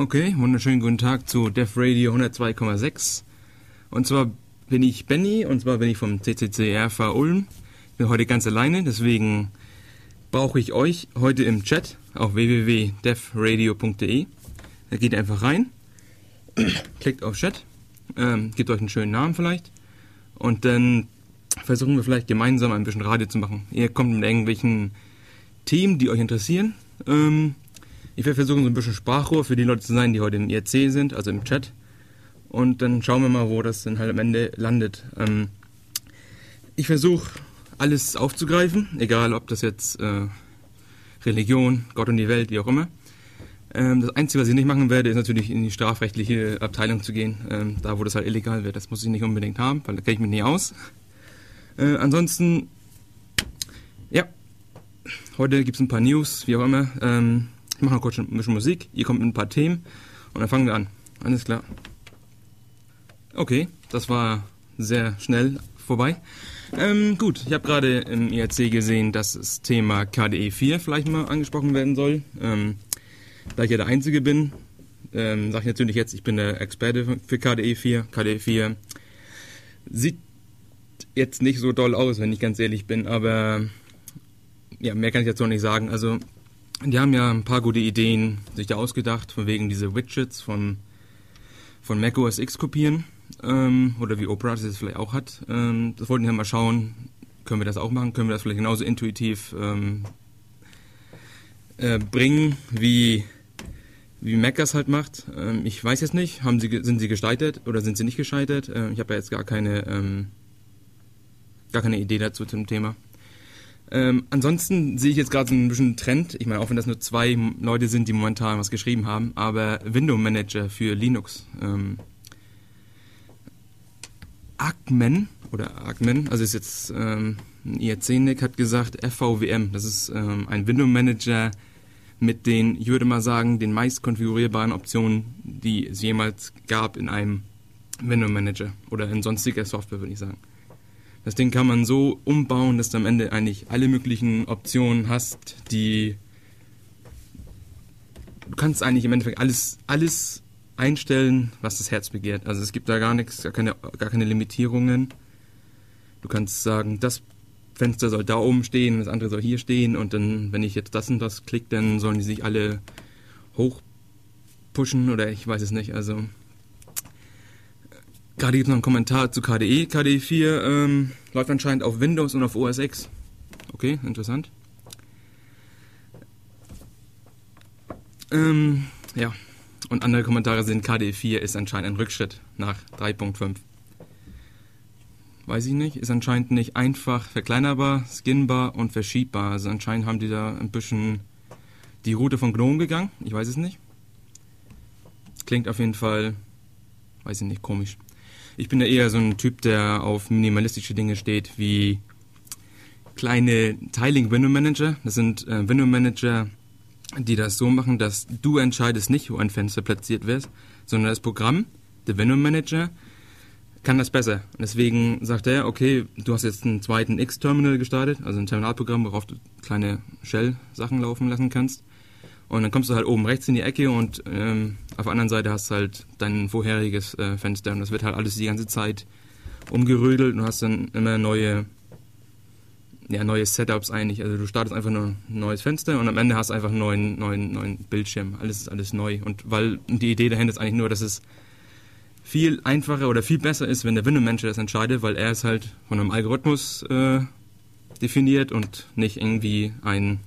Okay, wunderschönen guten Tag zu Def Radio 102,6. Und zwar bin ich Benny und zwar bin ich vom CCC RV Ulm. Ich bin heute ganz alleine, deswegen brauche ich euch heute im Chat auf www.defradio.de. Da geht einfach rein, klickt auf Chat, ähm, gebt euch einen schönen Namen vielleicht und dann versuchen wir vielleicht gemeinsam ein bisschen Radio zu machen. Ihr kommt mit irgendwelchen Themen, die euch interessieren. Ähm, ich werde versuchen, so ein bisschen Sprachrohr für die Leute zu sein, die heute im IRC sind, also im Chat. Und dann schauen wir mal, wo das dann halt am Ende landet. Ähm, ich versuche, alles aufzugreifen, egal ob das jetzt äh, Religion, Gott und die Welt, wie auch immer. Ähm, das Einzige, was ich nicht machen werde, ist natürlich in die strafrechtliche Abteilung zu gehen, ähm, da wo das halt illegal wird. Das muss ich nicht unbedingt haben, weil da kenne ich mich nie aus. Äh, ansonsten, ja, heute gibt es ein paar News, wie auch immer. Ähm, ich mache noch kurz ein bisschen Musik, ihr kommt mit ein paar Themen und dann fangen wir an. Alles klar. Okay, das war sehr schnell vorbei. Ähm, gut, ich habe gerade im IRC gesehen, dass das Thema KDE 4 vielleicht mal angesprochen werden soll. Ähm, da ich ja der Einzige bin, ähm, sage ich natürlich jetzt, ich bin der Experte für KDE 4. KDE 4 sieht jetzt nicht so doll aus, wenn ich ganz ehrlich bin, aber ja, mehr kann ich jetzt noch nicht sagen. Also die haben ja ein paar gute Ideen sich da ausgedacht, von wegen diese Widgets von, von Mac OS X kopieren. Ähm, oder wie Opera das vielleicht auch hat. Ähm, das wollten wir mal schauen, können wir das auch machen? Können wir das vielleicht genauso intuitiv ähm, äh, bringen, wie, wie Mac das halt macht? Ähm, ich weiß jetzt nicht. Haben sie, sind sie gescheitert oder sind sie nicht gescheitert? Äh, ich habe ja jetzt gar keine, ähm, gar keine Idee dazu zum Thema. Ähm, ansonsten sehe ich jetzt gerade so ein bisschen Trend. Ich meine, auch wenn das nur zwei Leute sind, die momentan was geschrieben haben, aber Window Manager für Linux. Ähm, Agmen oder Agmen, also ist jetzt ähm, ein IRC-Nick, hat gesagt FVWM. Das ist ähm, ein Window Manager mit den, ich würde mal sagen, den meist konfigurierbaren Optionen, die es jemals gab in einem Window Manager oder in sonstiger Software, würde ich sagen. Das Ding kann man so umbauen, dass du am Ende eigentlich alle möglichen Optionen hast, die du kannst eigentlich im Endeffekt alles, alles einstellen, was das Herz begehrt. Also es gibt da gar nichts, gar keine, gar keine Limitierungen. Du kannst sagen, das Fenster soll da oben stehen, das andere soll hier stehen und dann, wenn ich jetzt das und das klicke, dann sollen die sich alle hochpushen oder ich weiß es nicht. Also Gerade gibt es noch einen Kommentar zu KDE. KDE 4 ähm, läuft anscheinend auf Windows und auf OS X. Okay, interessant. Ähm, ja, und andere Kommentare sind, KDE 4 ist anscheinend ein Rückschritt nach 3.5. Weiß ich nicht, ist anscheinend nicht einfach verkleinerbar, skinbar und verschiebbar. Also anscheinend haben die da ein bisschen die Route von GNOME gegangen. Ich weiß es nicht. Klingt auf jeden Fall, weiß ich nicht, komisch. Ich bin ja eher so ein Typ, der auf minimalistische Dinge steht, wie kleine Tiling Window Manager. Das sind äh, Window Manager, die das so machen, dass du entscheidest nicht, wo ein Fenster platziert wird, sondern das Programm, der Window Manager, kann das besser. Deswegen sagt er, okay, du hast jetzt einen zweiten X-Terminal gestartet, also ein Terminalprogramm, worauf du kleine Shell-Sachen laufen lassen kannst. Und dann kommst du halt oben rechts in die Ecke und ähm, auf der anderen Seite hast du halt dein vorheriges äh, Fenster und das wird halt alles die ganze Zeit umgerödelt und hast dann immer neue, ja, neue Setups eigentlich. Also du startest einfach nur ein neues Fenster und am Ende hast du einfach einen neuen, neuen, neuen Bildschirm. Alles ist alles neu. Und weil die Idee dahinter ist eigentlich nur, dass es viel einfacher oder viel besser ist, wenn der Window Manager das entscheidet, weil er ist halt von einem Algorithmus äh, definiert und nicht irgendwie ein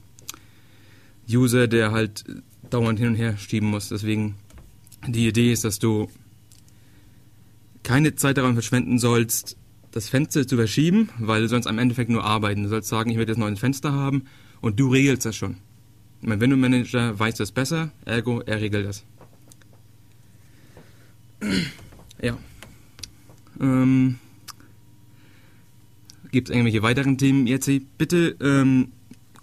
User, der halt dauernd hin und her schieben muss. Deswegen die Idee ist, dass du keine Zeit daran verschwenden sollst, das Fenster zu verschieben, weil du sonst am Endeffekt nur arbeiten. Du sollst sagen, ich werde jetzt noch ein Fenster haben und du regelst das schon. Mein Window Manager weiß das besser, ergo er regelt das. Ja. Ähm, Gibt es irgendwelche weiteren Themen jetzt? Bitte ähm,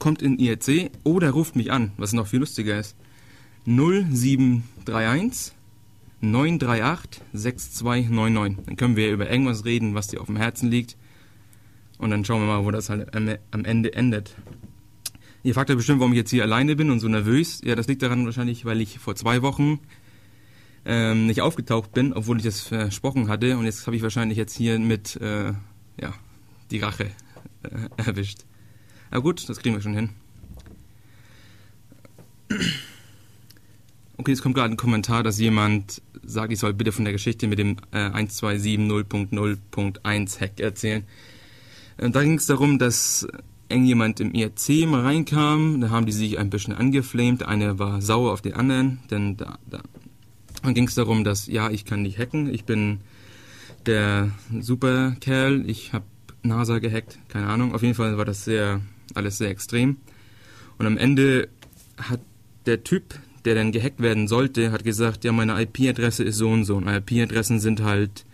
kommt in IRC oder ruft mich an, was noch viel lustiger ist. 0731 938 6299. Dann können wir über irgendwas reden, was dir auf dem Herzen liegt. Und dann schauen wir mal, wo das halt am Ende endet. Ihr fragt ja bestimmt, warum ich jetzt hier alleine bin und so nervös. Ja, das liegt daran wahrscheinlich, weil ich vor zwei Wochen ähm, nicht aufgetaucht bin, obwohl ich das versprochen hatte. Und jetzt habe ich wahrscheinlich jetzt hier mit äh, ja, die Rache äh, erwischt. Aber gut, das kriegen wir schon hin. Okay, es kommt gerade ein Kommentar, dass jemand sagt, ich soll bitte von der Geschichte mit dem äh, 1270.0.1 Hack erzählen. Äh, da ging es darum, dass irgendjemand im IRC mal reinkam, da haben die sich ein bisschen angeflamed, einer war sauer auf den anderen, denn da, da dann ging es darum, dass, ja, ich kann nicht hacken, ich bin der Superkerl, ich habe NASA gehackt, keine Ahnung, auf jeden Fall war das sehr, alles sehr extrem. Und am Ende hat der Typ, der dann gehackt werden sollte, hat gesagt, ja, meine IP-Adresse ist so und so. Und IP-Adressen sind halt,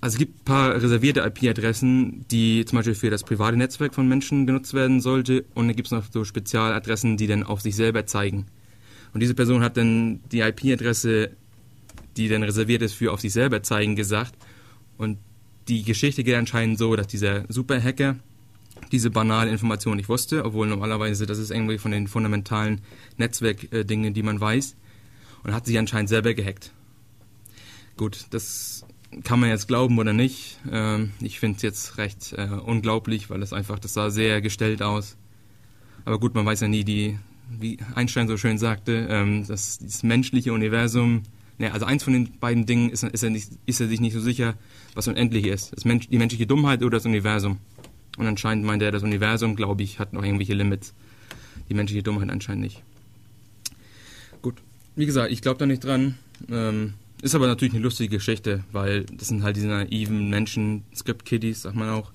also es gibt ein paar reservierte IP-Adressen, die zum Beispiel für das private Netzwerk von Menschen genutzt werden sollte. Und dann gibt es noch so Spezialadressen, die dann auf sich selber zeigen. Und diese Person hat dann die IP-Adresse, die dann reserviert ist für auf sich selber zeigen, gesagt. Und die Geschichte geht anscheinend so, dass dieser Superhacker diese banale Information nicht wusste, obwohl normalerweise das ist irgendwie von den fundamentalen Netzwerkdingen, die man weiß, und hat sich anscheinend selber gehackt. Gut, das kann man jetzt glauben oder nicht. Ähm, ich finde es jetzt recht äh, unglaublich, weil es einfach, das sah sehr gestellt aus. Aber gut, man weiß ja nie, die, wie Einstein so schön sagte, ähm, dass das menschliche Universum, ne, also eins von den beiden Dingen ist, ist, er nicht, ist er sich nicht so sicher, was unendlich ist. Mensch, die menschliche Dummheit oder das Universum. Und anscheinend meint er, das Universum, glaube ich, hat noch irgendwelche Limits. Die menschliche Dummheit anscheinend nicht. Gut, wie gesagt, ich glaube da nicht dran. Ähm, ist aber natürlich eine lustige Geschichte, weil das sind halt diese naiven Menschen, Script-Kiddies, sagt man auch,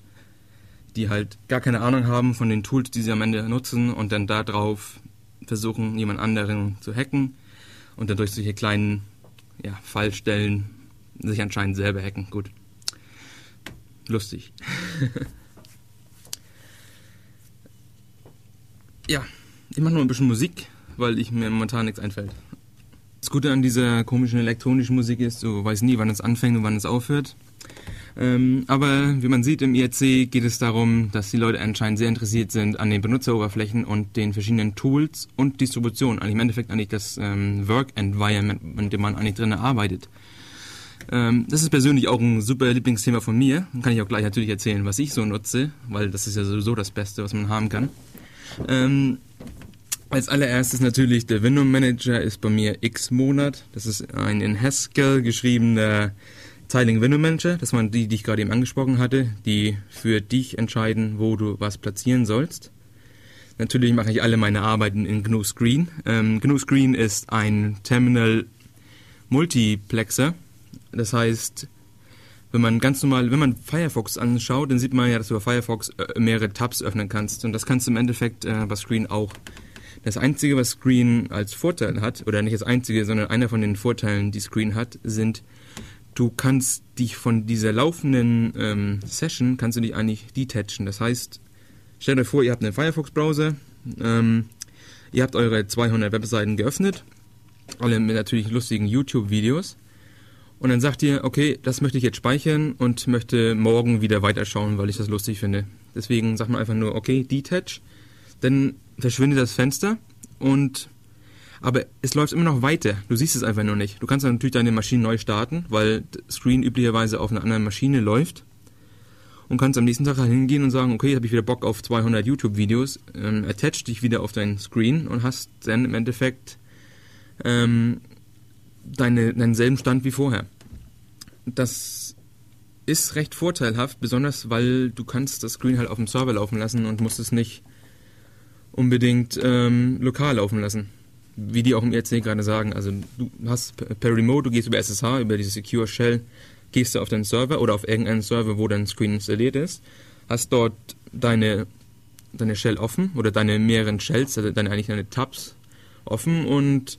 die halt gar keine Ahnung haben von den Tools, die sie am Ende nutzen und dann darauf versuchen, jemand anderen zu hacken und dann durch solche kleinen ja, Fallstellen sich anscheinend selber hacken. Gut. Lustig. ja, ich mache noch ein bisschen Musik, weil ich mir momentan nichts einfällt. Das Gute an dieser komischen elektronischen Musik ist, du weißt nie, wann es anfängt und wann es aufhört. Ähm, aber wie man sieht im IRC geht es darum, dass die Leute anscheinend sehr interessiert sind an den Benutzeroberflächen und den verschiedenen Tools und Distributionen. Also im Endeffekt eigentlich das ähm, Work Environment, in dem man eigentlich drin arbeitet. Ähm, das ist persönlich auch ein super Lieblingsthema von mir. Kann ich auch gleich natürlich erzählen, was ich so nutze, weil das ist ja sowieso das Beste, was man haben kann. Ähm, als allererstes natürlich der Window Manager ist bei mir X-Monat. Das ist ein in Haskell geschriebener Tiling Window Manager. Das waren die, die ich gerade eben angesprochen hatte, die für dich entscheiden, wo du was platzieren sollst. Natürlich mache ich alle meine Arbeiten in GNU Screen. Ähm, GNU Screen ist ein Terminal Multiplexer. Das heißt, wenn man ganz normal, wenn man Firefox anschaut, dann sieht man ja, dass du bei Firefox äh, mehrere Tabs öffnen kannst. Und das kannst du im Endeffekt äh, bei Screen auch. Das Einzige, was Screen als Vorteil hat, oder nicht das Einzige, sondern einer von den Vorteilen, die Screen hat, sind, du kannst dich von dieser laufenden ähm, Session, kannst du dich eigentlich detachen. Das heißt, stellt euch vor, ihr habt einen Firefox-Browser, ähm, ihr habt eure 200 Webseiten geöffnet, alle mit natürlich lustigen YouTube-Videos. Und dann sagt ihr, okay, das möchte ich jetzt speichern und möchte morgen wieder weiterschauen, weil ich das lustig finde. Deswegen sagt man einfach nur, okay, detach. Dann verschwindet das Fenster und aber es läuft immer noch weiter. Du siehst es einfach nur nicht. Du kannst dann natürlich deine Maschine neu starten, weil Screen üblicherweise auf einer anderen Maschine läuft und kannst am nächsten Tag halt hingehen und sagen, okay, jetzt habe ich wieder Bock auf 200 YouTube-Videos, ähm, attach dich wieder auf deinen Screen und hast dann im Endeffekt ähm, deine, deinen selben Stand wie vorher. Das ist recht vorteilhaft, besonders weil du kannst das Screen halt auf dem Server laufen lassen und musst es nicht unbedingt ähm, lokal laufen lassen. Wie die auch im ERC gerade sagen, also du hast per Remote, du gehst über SSH, über diese Secure Shell, gehst du auf deinen Server oder auf irgendeinen Server, wo dein Screen installiert ist, hast dort deine, deine Shell offen oder deine mehreren Shells, also deine eigentlich deine Tabs offen und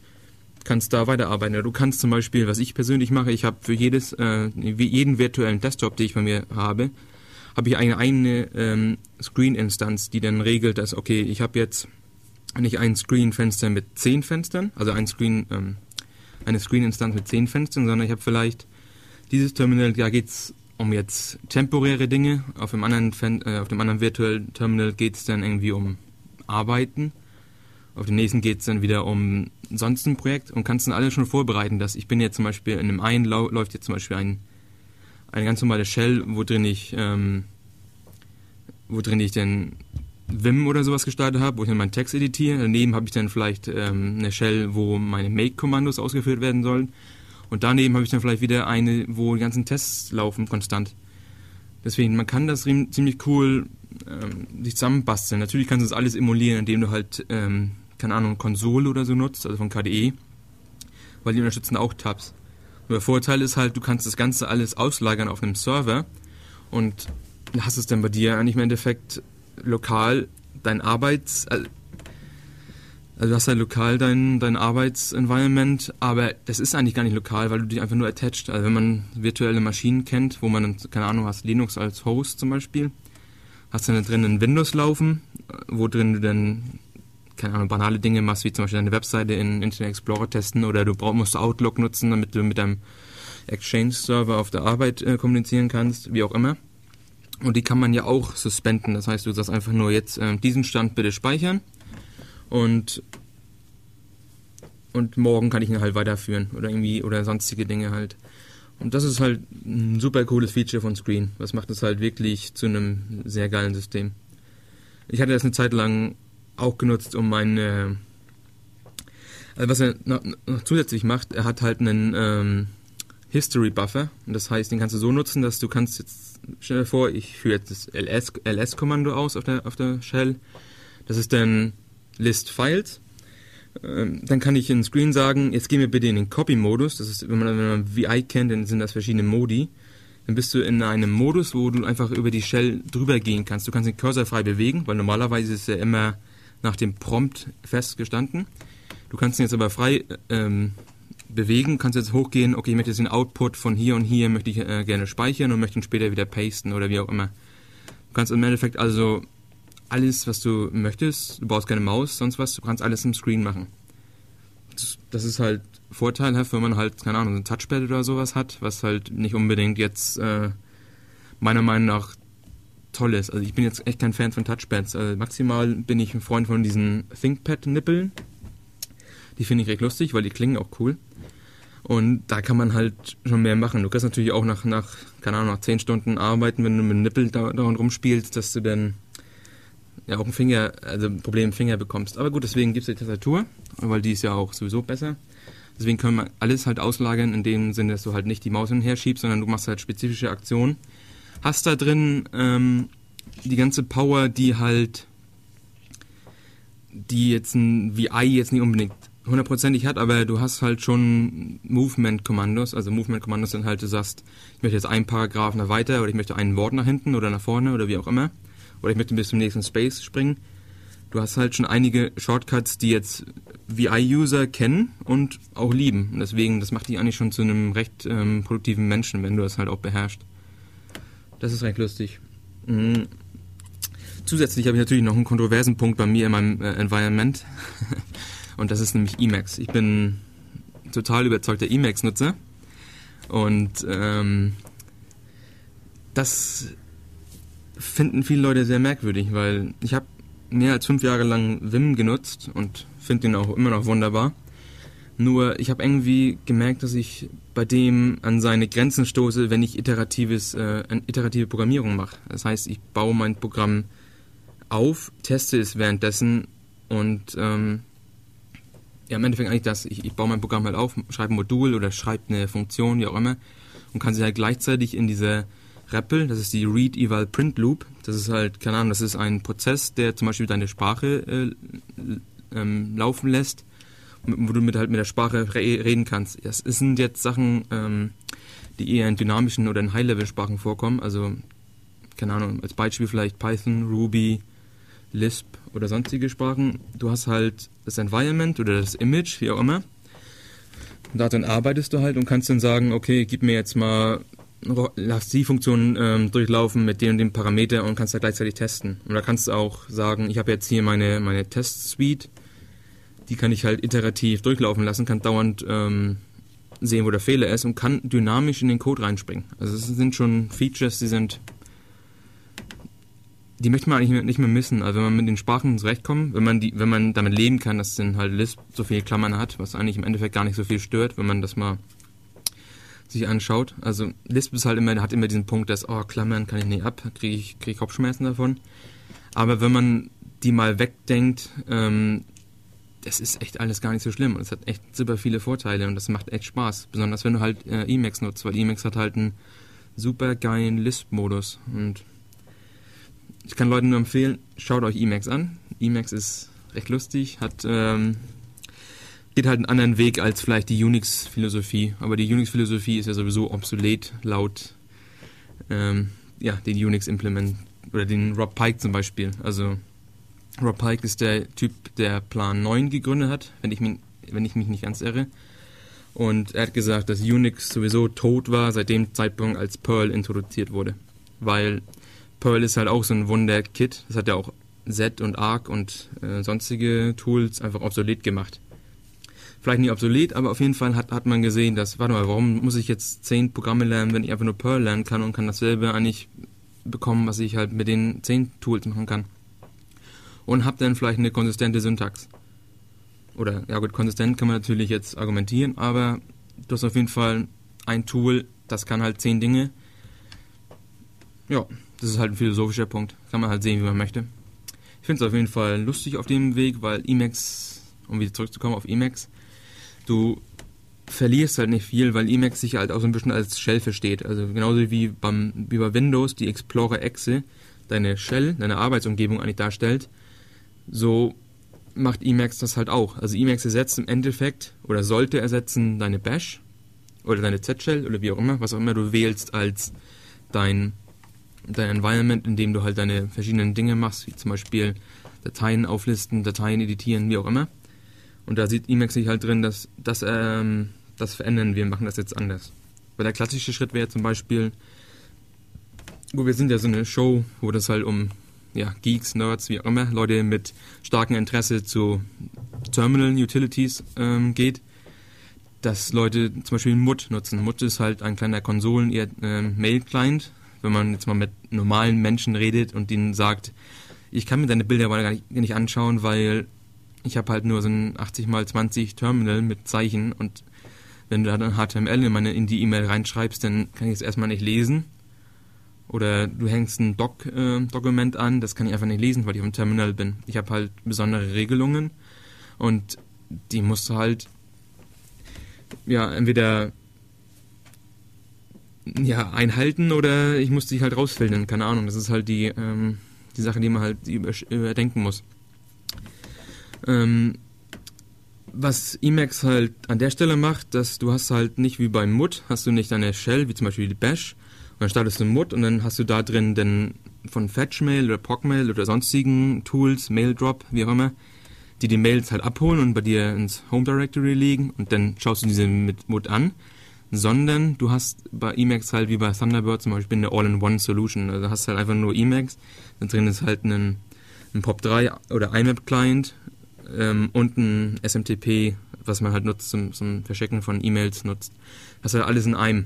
kannst da weiterarbeiten. Du kannst zum Beispiel, was ich persönlich mache, ich habe für jedes, äh, jeden virtuellen Desktop, den ich bei mir habe, habe ich eine eigene ähm, Screen-Instanz, die dann regelt, dass, okay, ich habe jetzt nicht ein Screen-Fenster mit zehn Fenstern, also ein Screen, ähm, eine Screen-Instanz mit zehn Fenstern, sondern ich habe vielleicht dieses Terminal, da geht es um jetzt temporäre Dinge, auf dem anderen, Fen äh, auf dem anderen virtuellen Terminal geht es dann irgendwie um Arbeiten Auf dem nächsten geht es dann wieder um sonst ein Projekt und kannst dann alles schon vorbereiten. Dass ich bin jetzt zum Beispiel in einem einen läuft jetzt zum Beispiel ein, eine ganz normale Shell, wo drin ich, ähm, wo drin ich dann Vim oder sowas gestartet habe, wo ich dann meinen Text editiere. Daneben habe ich dann vielleicht ähm, eine Shell, wo meine Make-Kommandos ausgeführt werden sollen. Und daneben habe ich dann vielleicht wieder eine, wo die ganzen Tests laufen konstant. Deswegen, man kann das ziemlich cool ähm, sich zusammenbasteln. Natürlich kannst du das alles emulieren, indem du halt, ähm, keine Ahnung, Konsole oder so nutzt, also von KDE, weil die unterstützen auch Tabs. Und der Vorteil ist halt, du kannst das Ganze alles auslagern auf einem Server und hast es dann bei dir eigentlich im Endeffekt lokal dein Arbeits... Also, also du hast halt lokal dein, dein Arbeitsenvironment, aber das ist eigentlich gar nicht lokal, weil du dich einfach nur attached. Also wenn man virtuelle Maschinen kennt, wo man keine Ahnung, hast Linux als Host zum Beispiel, hast du dann drin ein Windows laufen, wo drin du dann, keine Ahnung, banale Dinge machst, wie zum Beispiel deine Webseite in Internet Explorer testen oder du brauch, musst Outlook nutzen, damit du mit deinem Exchange-Server auf der Arbeit äh, kommunizieren kannst, wie auch immer. Und die kann man ja auch suspenden. Das heißt, du sagst einfach nur jetzt äh, diesen Stand bitte speichern und und morgen kann ich ihn halt weiterführen oder irgendwie oder sonstige Dinge halt. Und das ist halt ein super cooles Feature von Screen. Das macht es halt wirklich zu einem sehr geilen System. Ich hatte das eine Zeit lang auch genutzt, um meine. Also was er noch, noch zusätzlich macht, er hat halt einen ähm, History Buffer. Und das heißt, den kannst du so nutzen, dass du kannst jetzt stell dir vor, ich führe jetzt das ls-Kommando aus auf der, auf der Shell. Das ist dann List Files. Ähm, dann kann ich in Screen sagen, jetzt gehen wir bitte in den Copy-Modus. Das ist, wenn man, wenn man VI kennt, dann sind das verschiedene Modi. Dann bist du in einem Modus, wo du einfach über die Shell drüber gehen kannst. Du kannst den Cursor frei bewegen, weil normalerweise ist er immer nach dem Prompt festgestanden. Du kannst ihn jetzt aber frei ähm, bewegen, kannst jetzt hochgehen, okay, ich möchte jetzt den Output von hier und hier möchte ich äh, gerne speichern und möchte ihn später wieder pasten oder wie auch immer. Du kannst im Endeffekt also alles, was du möchtest, du brauchst keine Maus, sonst was, du kannst alles im Screen machen. Das, das ist halt vorteilhaft, wenn man halt, keine Ahnung, ein Touchpad oder sowas hat, was halt nicht unbedingt jetzt äh, meiner Meinung nach toll ist. Also ich bin jetzt echt kein Fan von Touchpads. Also maximal bin ich ein Freund von diesen ThinkPad-Nippeln. Die finde ich recht lustig, weil die klingen auch cool. Und da kann man halt schon mehr machen. Du kannst natürlich auch nach, nach keine Ahnung, nach 10 Stunden arbeiten, wenn du mit Nippel da, daran rumspielst, dass du dann ja auch ein Finger, also ein Problem im Finger bekommst. Aber gut, deswegen gibt es die Tastatur, weil die ist ja auch sowieso besser. Deswegen können wir alles halt auslagern, in dem Sinne, dass du halt nicht die Maus hinher schiebst, sondern du machst halt spezifische Aktionen. Hast da drin ähm, die ganze Power, die halt, die jetzt ein VI jetzt nicht unbedingt hundertprozentig hat, aber du hast halt schon Movement-Kommandos. Also Movement-Kommandos sind halt, du sagst, ich möchte jetzt einen Paragraph nach weiter oder ich möchte ein Wort nach hinten oder nach vorne oder wie auch immer. Oder ich möchte bis zum nächsten Space springen. Du hast halt schon einige Shortcuts, die jetzt VI-User kennen und auch lieben. Und deswegen, das macht dich eigentlich schon zu einem recht ähm, produktiven Menschen, wenn du das halt auch beherrschst. Das ist recht lustig. Mhm. Zusätzlich habe ich natürlich noch einen kontroversen Punkt bei mir in meinem äh, Environment. Und das ist nämlich Emacs. Ich bin total überzeugter Emacs-Nutzer. Und ähm, das finden viele Leute sehr merkwürdig, weil ich habe mehr als fünf Jahre lang Vim genutzt und finde den auch immer noch wunderbar. Nur ich habe irgendwie gemerkt, dass ich bei dem an seine Grenzen stoße, wenn ich iteratives, äh, iterative Programmierung mache. Das heißt, ich baue mein Programm auf, teste es währenddessen und ähm, ja, im Endeffekt eigentlich das, ich, ich baue mein Programm halt auf, schreibe ein Modul oder schreibe eine Funktion, wie auch immer, und kann sie halt gleichzeitig in diese REPL, das ist die Read Eval Print Loop, das ist halt, keine Ahnung, das ist ein Prozess, der zum Beispiel deine Sprache äh, ähm, laufen lässt, wo du mit halt mit der Sprache re reden kannst. Das sind jetzt Sachen, ähm, die eher in dynamischen oder in High-Level-Sprachen vorkommen, also, keine Ahnung, als Beispiel vielleicht Python, Ruby, Lisp oder sonstige Sprachen. Du hast halt das Environment oder das Image, wie auch immer. Und darin arbeitest du halt und kannst dann sagen, okay, gib mir jetzt mal, lass die Funktion ähm, durchlaufen mit dem und dem Parameter und kannst da gleichzeitig testen. Und da kannst du auch sagen, ich habe jetzt hier meine, meine Test-Suite, die kann ich halt iterativ durchlaufen lassen, kann dauernd ähm, sehen, wo der Fehler ist und kann dynamisch in den Code reinspringen. Also es sind schon Features, die sind die möchte man eigentlich nicht mehr missen. Also wenn man mit den Sprachen zurechtkommt, wenn man die, wenn man damit leben kann, dass dann halt Lisp so viele Klammern hat, was eigentlich im Endeffekt gar nicht so viel stört, wenn man das mal sich anschaut. Also Lisp ist halt immer, hat immer diesen Punkt, dass, oh, Klammern kann ich nicht ab, kriege ich, krieg ich Kopfschmerzen davon. Aber wenn man die mal wegdenkt, ähm, das ist echt alles gar nicht so schlimm und es hat echt super viele Vorteile und das macht echt Spaß. Besonders wenn du halt äh, Emacs nutzt, weil Emacs hat halt einen super geilen Lisp-Modus und ich kann Leuten nur empfehlen, schaut euch Emacs an. Emacs ist recht lustig, hat ähm, geht halt einen anderen Weg als vielleicht die Unix-Philosophie. Aber die Unix-Philosophie ist ja sowieso obsolet laut ähm, ja, den Unix-Implement oder den Rob Pike zum Beispiel. Also Rob Pike ist der Typ, der Plan 9 gegründet hat, wenn ich mich, wenn ich mich nicht ganz irre. Und er hat gesagt, dass Unix sowieso tot war seit dem Zeitpunkt, als Perl introduziert wurde. Weil Perl ist halt auch so ein Wunder-Kit. Das hat ja auch Z und Arc und äh, sonstige Tools einfach obsolet gemacht. Vielleicht nicht obsolet, aber auf jeden Fall hat, hat man gesehen, dass, warte mal, warum muss ich jetzt zehn Programme lernen, wenn ich einfach nur Perl lernen kann und kann dasselbe eigentlich bekommen, was ich halt mit den zehn Tools machen kann. Und habe dann vielleicht eine konsistente Syntax. Oder, ja gut, konsistent kann man natürlich jetzt argumentieren, aber du hast auf jeden Fall ein Tool, das kann halt zehn Dinge. Ja, das ist halt ein philosophischer Punkt. Kann man halt sehen, wie man möchte. Ich finde es auf jeden Fall lustig auf dem Weg, weil Emacs, um wieder zurückzukommen auf Emacs, du verlierst halt nicht viel, weil Emacs sich halt auch so ein bisschen als Shell versteht. Also genauso wie, beim, wie bei Windows die Explorer-Exe deine Shell, deine Arbeitsumgebung eigentlich darstellt, so macht Emacs das halt auch. Also Emacs ersetzt im Endeffekt oder sollte ersetzen deine Bash oder deine Z-Shell oder wie auch immer, was auch immer du wählst als dein, dein Environment, in dem du halt deine verschiedenen Dinge machst, wie zum Beispiel Dateien auflisten, Dateien editieren, wie auch immer. Und da sieht Emacs sich halt drin, dass das, ähm, das verändern wir, machen das jetzt anders. Weil der klassische Schritt wäre zum Beispiel, gut, wir sind ja so eine Show, wo das halt um ja, Geeks, Nerds, wie auch immer, Leute mit starkem Interesse zu Terminal Utilities ähm, geht, dass Leute zum Beispiel MUT nutzen. MUT ist halt ein kleiner Konsolen, eher äh, Mail-Client. Wenn man jetzt mal mit normalen Menschen redet und ihnen sagt, ich kann mir deine Bilder aber gar nicht, nicht anschauen, weil ich habe halt nur so ein 80 x 20 Terminal mit Zeichen und wenn du da dann HTML in, meine, in die E-Mail reinschreibst, dann kann ich es erstmal nicht lesen. Oder du hängst ein Doc-Dokument äh, an, das kann ich einfach nicht lesen, weil ich auf dem Terminal bin. Ich habe halt besondere Regelungen und die musst du halt ja entweder ja einhalten oder ich muss die halt rausfiltern, keine Ahnung. Das ist halt die ähm, die Sache, die man halt überdenken muss. Ähm, was Emacs halt an der Stelle macht, dass du hast halt nicht wie beim MUT, hast du nicht eine Shell, wie zum Beispiel die Bash, und dann startest du MUT und dann hast du da drin den von Fetchmail oder Procmail oder sonstigen Tools, Maildrop, wie auch immer, die die Mails halt abholen und bei dir ins Home Directory legen und dann schaust du diese mit MUT an, sondern du hast bei Emacs halt wie bei Thunderbird zum Beispiel eine All-in-One-Solution. Also hast halt einfach nur Emacs, dann drin ist halt ein, ein POP3 oder IMAP-Client ähm, und ein SMTP, was man halt nutzt zum, zum Verschicken von E-Mails nutzt. Das ist halt alles in einem.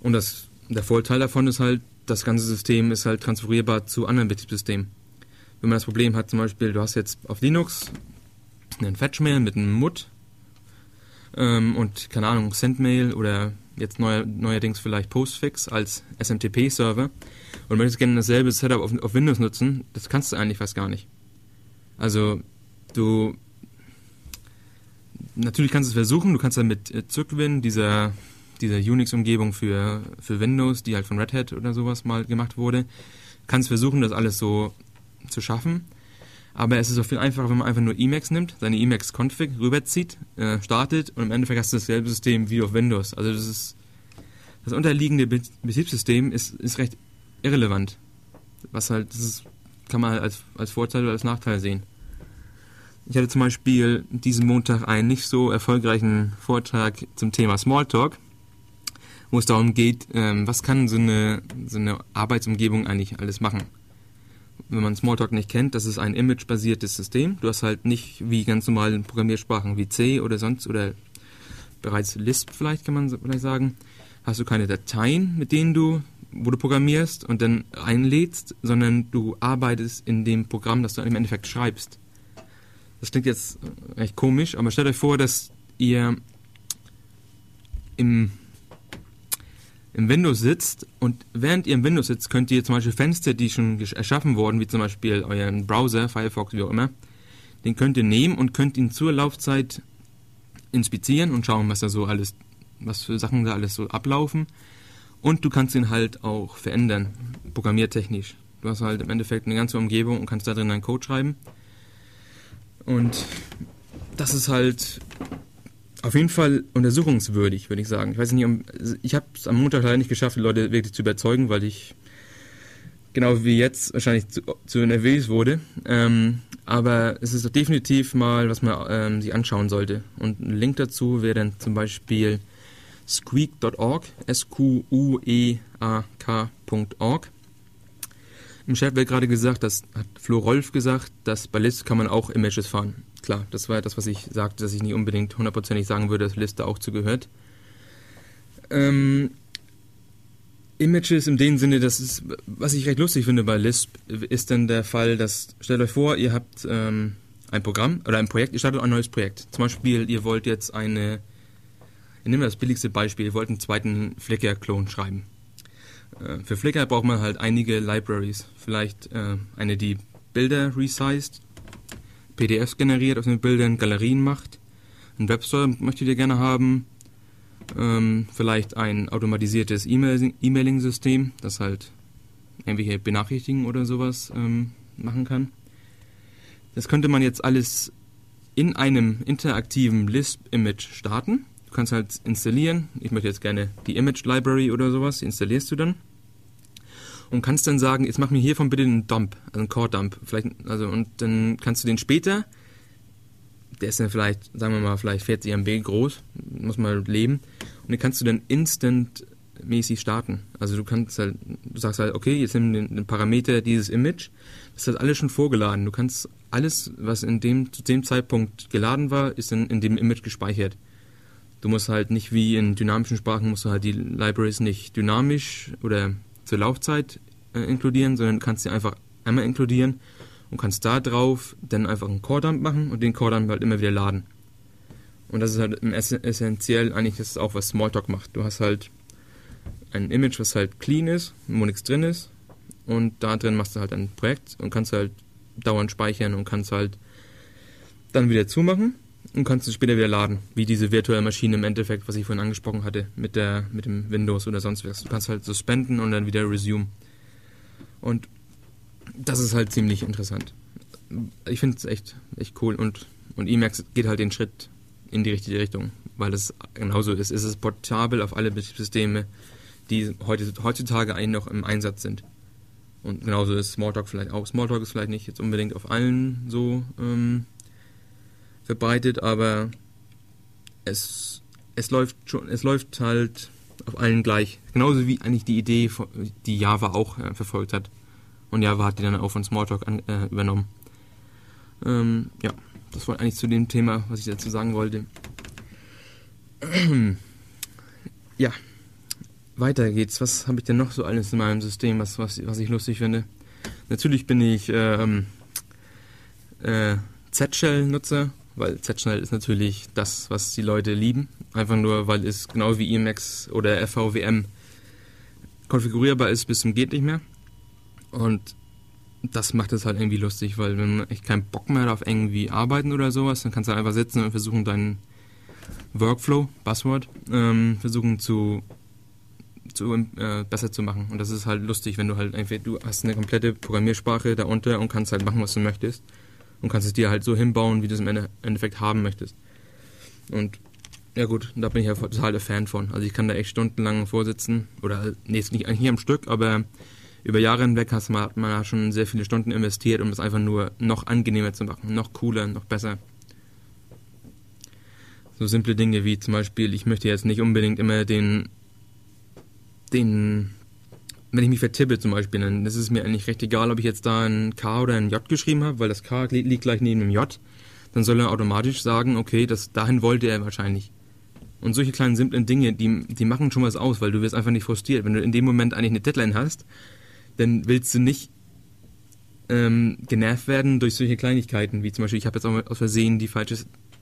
Und das, der Vorteil davon ist halt, das ganze System ist halt transferierbar zu anderen Betriebssystemen. Wenn man das Problem hat, zum Beispiel, du hast jetzt auf Linux einen Fetchmail mit einem MUT ähm, und, keine Ahnung, Sendmail oder jetzt neu, neuerdings vielleicht Postfix als SMTP-Server und möchtest gerne dasselbe Setup auf, auf Windows nutzen, das kannst du eigentlich fast gar nicht. Also Du natürlich kannst du es versuchen, du kannst damit äh, Zugwin, dieser, dieser Unix-Umgebung für, für Windows, die halt von Red Hat oder sowas mal gemacht wurde, kannst versuchen, das alles so zu schaffen. Aber es ist auch viel einfacher, wenn man einfach nur Emacs nimmt, seine Emacs-Config rüberzieht, äh, startet und im Endeffekt hast du dasselbe System wie auf Windows. Also das ist das unterliegende Betriebssystem ist, ist recht irrelevant. Was halt, das ist, kann man als, als Vorteil oder als Nachteil sehen. Ich hatte zum Beispiel diesen Montag einen nicht so erfolgreichen Vortrag zum Thema Smalltalk, wo es darum geht, ähm, was kann so eine, so eine Arbeitsumgebung eigentlich alles machen. Wenn man Smalltalk nicht kennt, das ist ein imagebasiertes System. Du hast halt nicht wie ganz normalen Programmiersprachen wie C oder sonst oder bereits Lisp vielleicht kann man vielleicht sagen, hast du keine Dateien, mit denen du wo du programmierst und dann einlädst, sondern du arbeitest in dem Programm, das du im Endeffekt schreibst. Das klingt jetzt recht komisch, aber stellt euch vor, dass ihr im, im Windows sitzt und während ihr im Windows sitzt, könnt ihr zum Beispiel Fenster, die schon erschaffen wurden, wie zum Beispiel euren Browser, Firefox, wie auch immer, den könnt ihr nehmen und könnt ihn zur Laufzeit inspizieren und schauen, was da so alles, was für Sachen da alles so ablaufen. Und du kannst ihn halt auch verändern, programmiertechnisch. Du hast halt im Endeffekt eine ganze Umgebung und kannst da drin deinen Code schreiben. Und das ist halt auf jeden Fall untersuchungswürdig, würde ich sagen. Ich weiß nicht, ich habe es am Montag leider nicht geschafft, die Leute wirklich zu überzeugen, weil ich genau wie jetzt wahrscheinlich zu, zu nervös wurde. Ähm, aber es ist definitiv mal, was man ähm, sich anschauen sollte. Und ein Link dazu wäre dann zum Beispiel squeak.org, S-Q-U-E-A-K.org. Im Chat wird gerade gesagt, das hat Flo Rolf gesagt, dass bei List kann man auch Images fahren. Klar, das war das, was ich sagte, dass ich nicht unbedingt hundertprozentig sagen würde, dass List da auch zugehört. Ähm, Images in dem Sinne, das ist, was ich recht lustig finde bei Lisp, ist dann der Fall, dass, stellt euch vor, ihr habt ähm, ein Programm oder ein Projekt, ihr startet ein neues Projekt. Zum Beispiel, ihr wollt jetzt eine, ich nehme das billigste Beispiel, ihr wollt einen zweiten Flickr-Klon schreiben. Äh, für Flickr braucht man halt einige Libraries. Vielleicht äh, eine, die Bilder resized, PDFs generiert aus den Bildern, Galerien macht. Ein Webstore möchtet ihr gerne haben, ähm, vielleicht ein automatisiertes E-Mailing-System, das halt irgendwelche Benachrichtigungen oder sowas ähm, machen kann. Das könnte man jetzt alles in einem interaktiven Lisp-Image starten. Du kannst halt installieren. Ich möchte jetzt gerne die Image Library oder sowas, die installierst du dann. Und kannst dann sagen, jetzt mach mir hiervon bitte einen Dump, also einen Core-Dump. Also, und dann kannst du den später der ist dann vielleicht, sagen wir mal, vielleicht 40 MB groß, muss man leben. Und den kannst du dann instant-mäßig starten. Also du kannst halt, du sagst halt, okay, jetzt nimm den, den Parameter dieses Image, das ist halt alles schon vorgeladen. Du kannst alles, was in dem, zu dem Zeitpunkt geladen war, ist in, in dem Image gespeichert. Du musst halt nicht wie in dynamischen Sprachen, musst du halt die Libraries nicht dynamisch oder zur Laufzeit äh, inkludieren, sondern kannst sie einfach einmal inkludieren und kannst da drauf dann einfach einen Core-Dump machen und den Core-Dump halt immer wieder laden. Und das ist halt essentiell eigentlich das ist auch, was Smalltalk macht. Du hast halt ein Image, was halt clean ist, wo nichts drin ist und da drin machst du halt ein Projekt und kannst halt dauernd speichern und kannst halt dann wieder zumachen und kannst es später wieder laden, wie diese virtuelle Maschine im Endeffekt, was ich vorhin angesprochen hatte, mit der mit dem Windows oder sonst was. Du kannst halt suspenden und dann wieder resume. Und das ist halt ziemlich interessant. Ich finde es echt, echt cool und, und Emacs geht halt den Schritt in die richtige Richtung, weil es genauso ist. Es ist portabel auf alle Betriebssysteme, die heute, heutzutage eigentlich noch im Einsatz sind. Und genauso ist Smalltalk vielleicht auch. Smalltalk ist vielleicht nicht jetzt unbedingt auf allen so ähm, verbreitet, aber es, es läuft schon, es läuft halt auf allen gleich. Genauso wie eigentlich die Idee, die Java auch äh, verfolgt hat. Und Java hat die dann auch von Smalltalk an, äh, übernommen. Ähm, ja, das war eigentlich zu dem Thema, was ich dazu sagen wollte. ja, weiter geht's. Was habe ich denn noch so alles in meinem System, was, was, was ich lustig finde? Natürlich bin ich ähm, äh, Z-Shell-Nutzer, weil Z-Shell ist natürlich das, was die Leute lieben. Einfach nur, weil es genau wie Emacs oder FVWM konfigurierbar ist bis zum geht nicht mehr. Und das macht es halt irgendwie lustig, weil wenn man echt keinen Bock mehr auf irgendwie arbeiten oder sowas, dann kannst du einfach sitzen und versuchen deinen Workflow, Buzzword, ähm, versuchen zu, zu äh, besser zu machen. Und das ist halt lustig, wenn du halt einfach, du hast eine komplette Programmiersprache darunter und kannst halt machen, was du möchtest. Und kannst es dir halt so hinbauen, wie du es im Endeffekt haben möchtest. Und ja gut, da bin ich ja total der Fan von. Also ich kann da echt stundenlang vorsitzen. Oder, nee, ist nicht eigentlich am Stück, aber über Jahre hinweg hat man, man schon sehr viele Stunden investiert, um es einfach nur noch angenehmer zu machen, noch cooler, noch besser. So simple Dinge wie zum Beispiel, ich möchte jetzt nicht unbedingt immer den, den, wenn ich mich vertippe zum Beispiel, dann ist es mir eigentlich recht egal, ob ich jetzt da ein K oder ein J geschrieben habe, weil das K liegt gleich neben dem J. Dann soll er automatisch sagen, okay, das, dahin wollte er wahrscheinlich. Und solche kleinen simplen Dinge, die, die machen schon was aus, weil du wirst einfach nicht frustriert. Wenn du in dem Moment eigentlich eine Deadline hast, dann willst du nicht ähm, genervt werden durch solche Kleinigkeiten, wie zum Beispiel, ich habe jetzt auch aus Versehen die falsche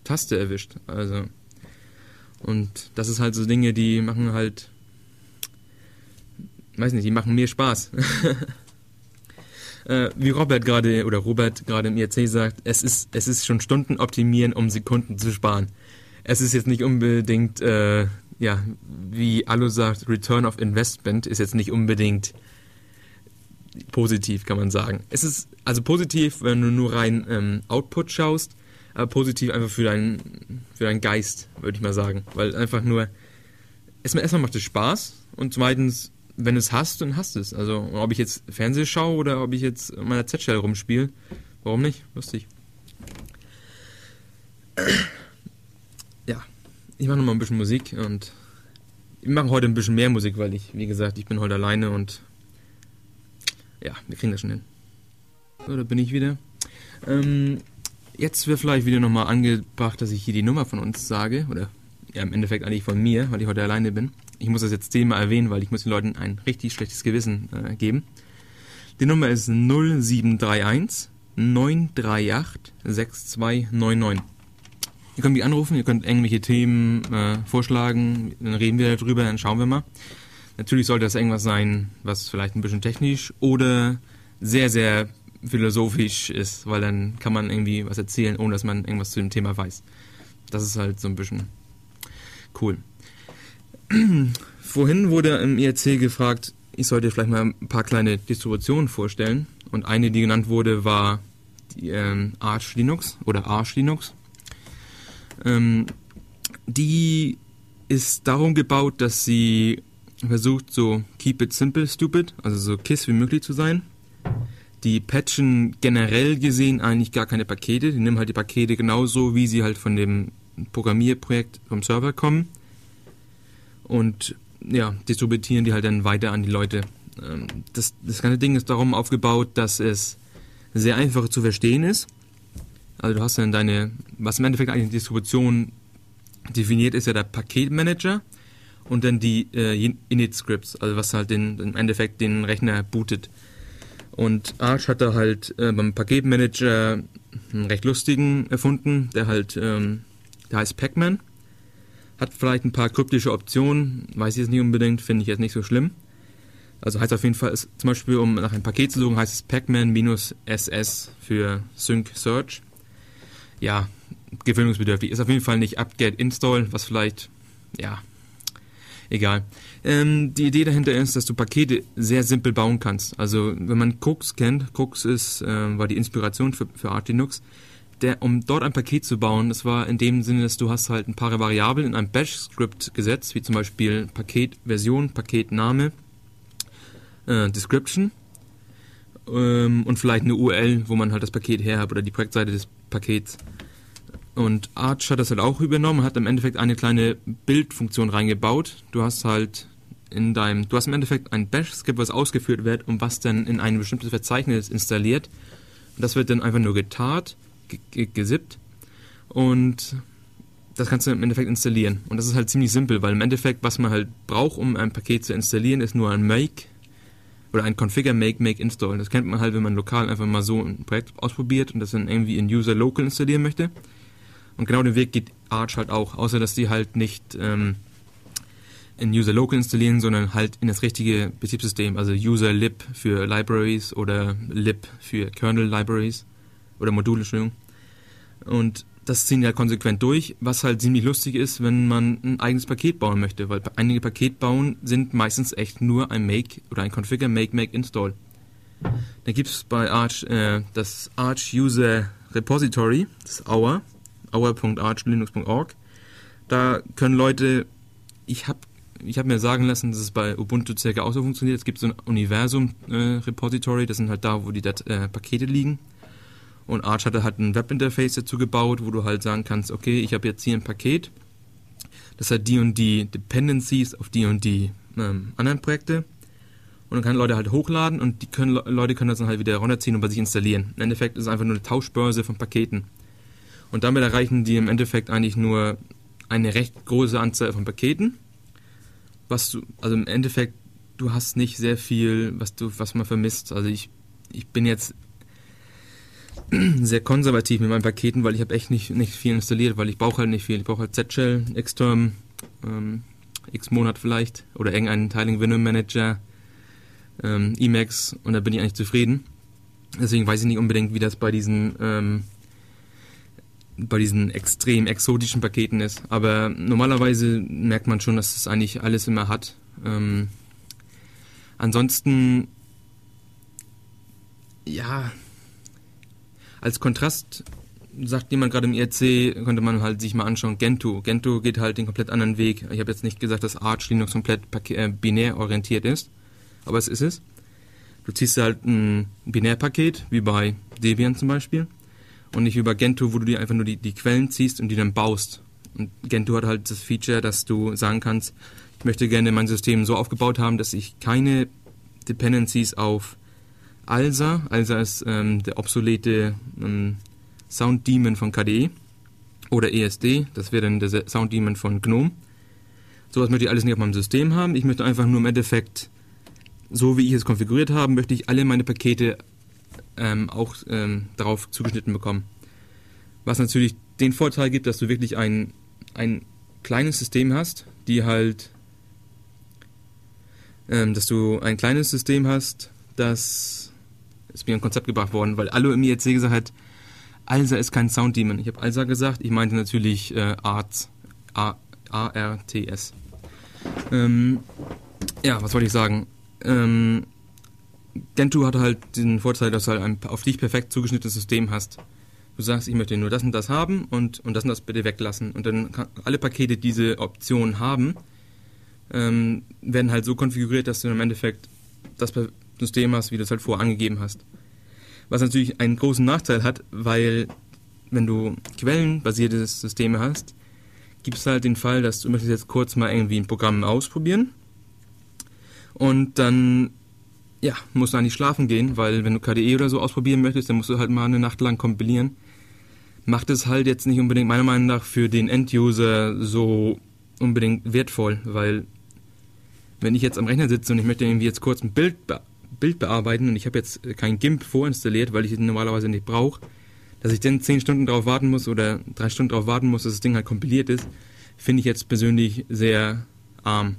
Taste erwischt. Also und das ist halt so Dinge, die machen halt, weiß nicht, die machen mir Spaß. äh, wie Robert gerade oder Robert gerade im IRC sagt, es ist es ist schon Stunden optimieren, um Sekunden zu sparen. Es ist jetzt nicht unbedingt äh, ja, wie Alu sagt, Return of Investment ist jetzt nicht unbedingt positiv, kann man sagen. Es ist also positiv, wenn du nur rein ähm, Output schaust, aber positiv einfach für deinen, für deinen Geist, würde ich mal sagen. Weil einfach nur, erstmal, erstmal macht es Spaß und zweitens, wenn du es hast, dann hast du es. Also, ob ich jetzt Fernseh schaue oder ob ich jetzt in meiner Z-Shell rumspiele, warum nicht? Lustig. Ja, ich mache nochmal ein bisschen Musik und wir machen heute ein bisschen mehr Musik, weil ich, wie gesagt, ich bin heute alleine und ja, wir kriegen das schon hin. So, da bin ich wieder. Ähm, jetzt wäre vielleicht wieder nochmal angebracht, dass ich hier die Nummer von uns sage. Oder ja, im Endeffekt eigentlich von mir, weil ich heute alleine bin. Ich muss das jetzt zehnmal erwähnen, weil ich muss den Leuten ein richtig schlechtes Gewissen äh, geben. Die Nummer ist 0731 938 6299. Ihr könnt mich anrufen, ihr könnt irgendwelche Themen äh, vorschlagen, dann reden wir darüber, dann schauen wir mal. Natürlich sollte das irgendwas sein, was vielleicht ein bisschen technisch oder sehr, sehr philosophisch ist, weil dann kann man irgendwie was erzählen, ohne dass man irgendwas zu dem Thema weiß. Das ist halt so ein bisschen cool. Vorhin wurde im IRC gefragt, ich sollte vielleicht mal ein paar kleine Distributionen vorstellen. Und eine, die genannt wurde, war die ähm, Arch Linux oder Arch Linux. Ähm, die ist darum gebaut, dass sie versucht so keep it simple, stupid, also so KISS wie möglich zu sein. Die patchen generell gesehen eigentlich gar keine Pakete, die nehmen halt die Pakete genauso, wie sie halt von dem Programmierprojekt vom Server kommen und ja, distributieren die halt dann weiter an die Leute. Ähm, das, das ganze Ding ist darum aufgebaut, dass es sehr einfach zu verstehen ist. Also du hast dann deine, was im Endeffekt eigentlich Distribution definiert, ist ja der Paketmanager und dann die äh, Init-Scripts, also was halt den, im Endeffekt den Rechner bootet. Und Arch hat da halt äh, beim Paketmanager einen recht lustigen erfunden, der halt, ähm, der heißt Pacman. Hat vielleicht ein paar kryptische Optionen, weiß ich jetzt nicht unbedingt, finde ich jetzt nicht so schlimm. Also heißt auf jeden Fall, ist, zum Beispiel, um nach einem Paket zu suchen, heißt es Pacman-SS für Sync Search. Ja, gewöhnungsbedürftig. Ist auf jeden Fall nicht apt-get install, was vielleicht, ja, Egal. Ähm, die Idee dahinter ist, dass du Pakete sehr simpel bauen kannst. Also wenn man Cooks kennt, Cooks ist, äh, war die Inspiration für, für Arch Linux. Der, um dort ein Paket zu bauen, das war in dem Sinne, dass du hast halt ein paar Variablen in einem Bash-Script gesetzt, wie zum Beispiel Paketversion, Paketname, äh, Description ähm, und vielleicht eine URL, wo man halt das Paket her hat oder die Projektseite des Pakets. Und Arch hat das halt auch übernommen, hat im Endeffekt eine kleine Bildfunktion reingebaut. Du hast halt in deinem, du hast im Endeffekt ein Bash-Skript, was ausgeführt wird und was dann in ein bestimmtes Verzeichnis installiert. Und das wird dann einfach nur getarnt, gesippt und das kannst du im Endeffekt installieren. Und das ist halt ziemlich simpel, weil im Endeffekt, was man halt braucht, um ein Paket zu installieren, ist nur ein Make oder ein Configure Make Make Install. Das kennt man halt, wenn man lokal einfach mal so ein Projekt ausprobiert und das dann irgendwie in User Local installieren möchte. Und genau den Weg geht Arch halt auch, außer dass die halt nicht ähm, in User Local installieren, sondern halt in das richtige Betriebssystem, also User Lib für Libraries oder Lib für Kernel Libraries oder Module, Entschuldigung. Und das ziehen die halt konsequent durch, was halt ziemlich lustig ist, wenn man ein eigenes Paket bauen möchte, weil einige Paket bauen sind meistens echt nur ein Make oder ein Configure Make Make Install. Dann gibt es bei Arch äh, das Arch User Repository, das ist Our, our.archlinux.org. Da können Leute, ich habe ich hab mir sagen lassen, dass es bei Ubuntu circa auch so funktioniert. Es gibt so ein Universum-Repository, äh, das sind halt da, wo die Dat äh, Pakete liegen. Und Arch hat halt ein Webinterface dazu gebaut, wo du halt sagen kannst, okay, ich habe jetzt hier ein Paket, das hat die und die Dependencies auf die und die ähm, anderen Projekte. Und dann kann Leute halt hochladen und die können, Leute können das dann halt wieder runterziehen und bei sich installieren. Im Endeffekt ist es einfach nur eine Tauschbörse von Paketen. Und damit erreichen die im Endeffekt eigentlich nur eine recht große Anzahl von Paketen. Was du, also im Endeffekt, du hast nicht sehr viel, was du, was man vermisst. Also ich, ich bin jetzt sehr konservativ mit meinen Paketen, weil ich habe echt nicht, nicht viel installiert, weil ich brauche halt nicht viel. Ich brauche halt Z-Shell, Xterm, ähm, X-Monat vielleicht oder irgendeinen Tiling Window Manager, ähm, Emacs und da bin ich eigentlich zufrieden. Deswegen weiß ich nicht unbedingt, wie das bei diesen ähm, bei diesen extrem exotischen Paketen ist. Aber normalerweise merkt man schon, dass es eigentlich alles immer hat. Ähm, ansonsten, ja, als Kontrast sagt jemand gerade im IRC, könnte man halt sich mal anschauen, Gentoo. Gentoo geht halt den komplett anderen Weg. Ich habe jetzt nicht gesagt, dass Arch Linux komplett äh, binär orientiert ist, aber es ist es. Du ziehst halt ein Binärpaket, wie bei Debian zum Beispiel, und nicht wie bei Gentoo, wo du dir einfach nur die, die Quellen ziehst und die dann baust. Und Gentoo hat halt das Feature, dass du sagen kannst, ich möchte gerne mein System so aufgebaut haben, dass ich keine Dependencies auf ALSA, ALSA ist ähm, der obsolete ähm, Sound Demon von KDE oder ESD, das wäre dann der Sound Demon von GNOME. Sowas möchte ich alles nicht auf meinem System haben. Ich möchte einfach nur im Endeffekt, so wie ich es konfiguriert habe, möchte ich alle meine Pakete ähm, auch ähm, darauf zugeschnitten bekommen. Was natürlich den Vorteil gibt, dass du wirklich ein, ein kleines System hast, die halt, ähm, dass du ein kleines System hast, das ist mir ein Konzept gebracht worden, weil alle im IRC gesagt hat, Alsa ist kein Sound-Demon. Ich habe Alsa gesagt, ich meinte natürlich äh, Arts. A-R-T-S. Ähm, ja, was wollte ich sagen? Ähm, Gentoo hat halt den Vorteil, dass du halt ein auf dich perfekt zugeschnittenes System hast. Du sagst, ich möchte nur das und das haben und, und das und das bitte weglassen. Und dann alle Pakete, die diese Option haben, ähm, werden halt so konfiguriert, dass du im Endeffekt das System hast, wie du es halt vorher angegeben hast. Was natürlich einen großen Nachteil hat, weil wenn du quellenbasierte Systeme hast, gibt es halt den Fall, dass du möchtest jetzt kurz mal irgendwie ein Programm ausprobieren und dann ja, musst du eigentlich schlafen gehen, weil wenn du KDE oder so ausprobieren möchtest, dann musst du halt mal eine Nacht lang kompilieren. Macht es halt jetzt nicht unbedingt meiner Meinung nach für den Enduser so unbedingt wertvoll, weil wenn ich jetzt am Rechner sitze und ich möchte irgendwie jetzt kurz ein Bild Bild bearbeiten und ich habe jetzt kein GIMP vorinstalliert, weil ich es normalerweise nicht brauche, dass ich dann 10 Stunden darauf warten muss oder 3 Stunden darauf warten muss, dass das Ding halt kompiliert ist, finde ich jetzt persönlich sehr arm.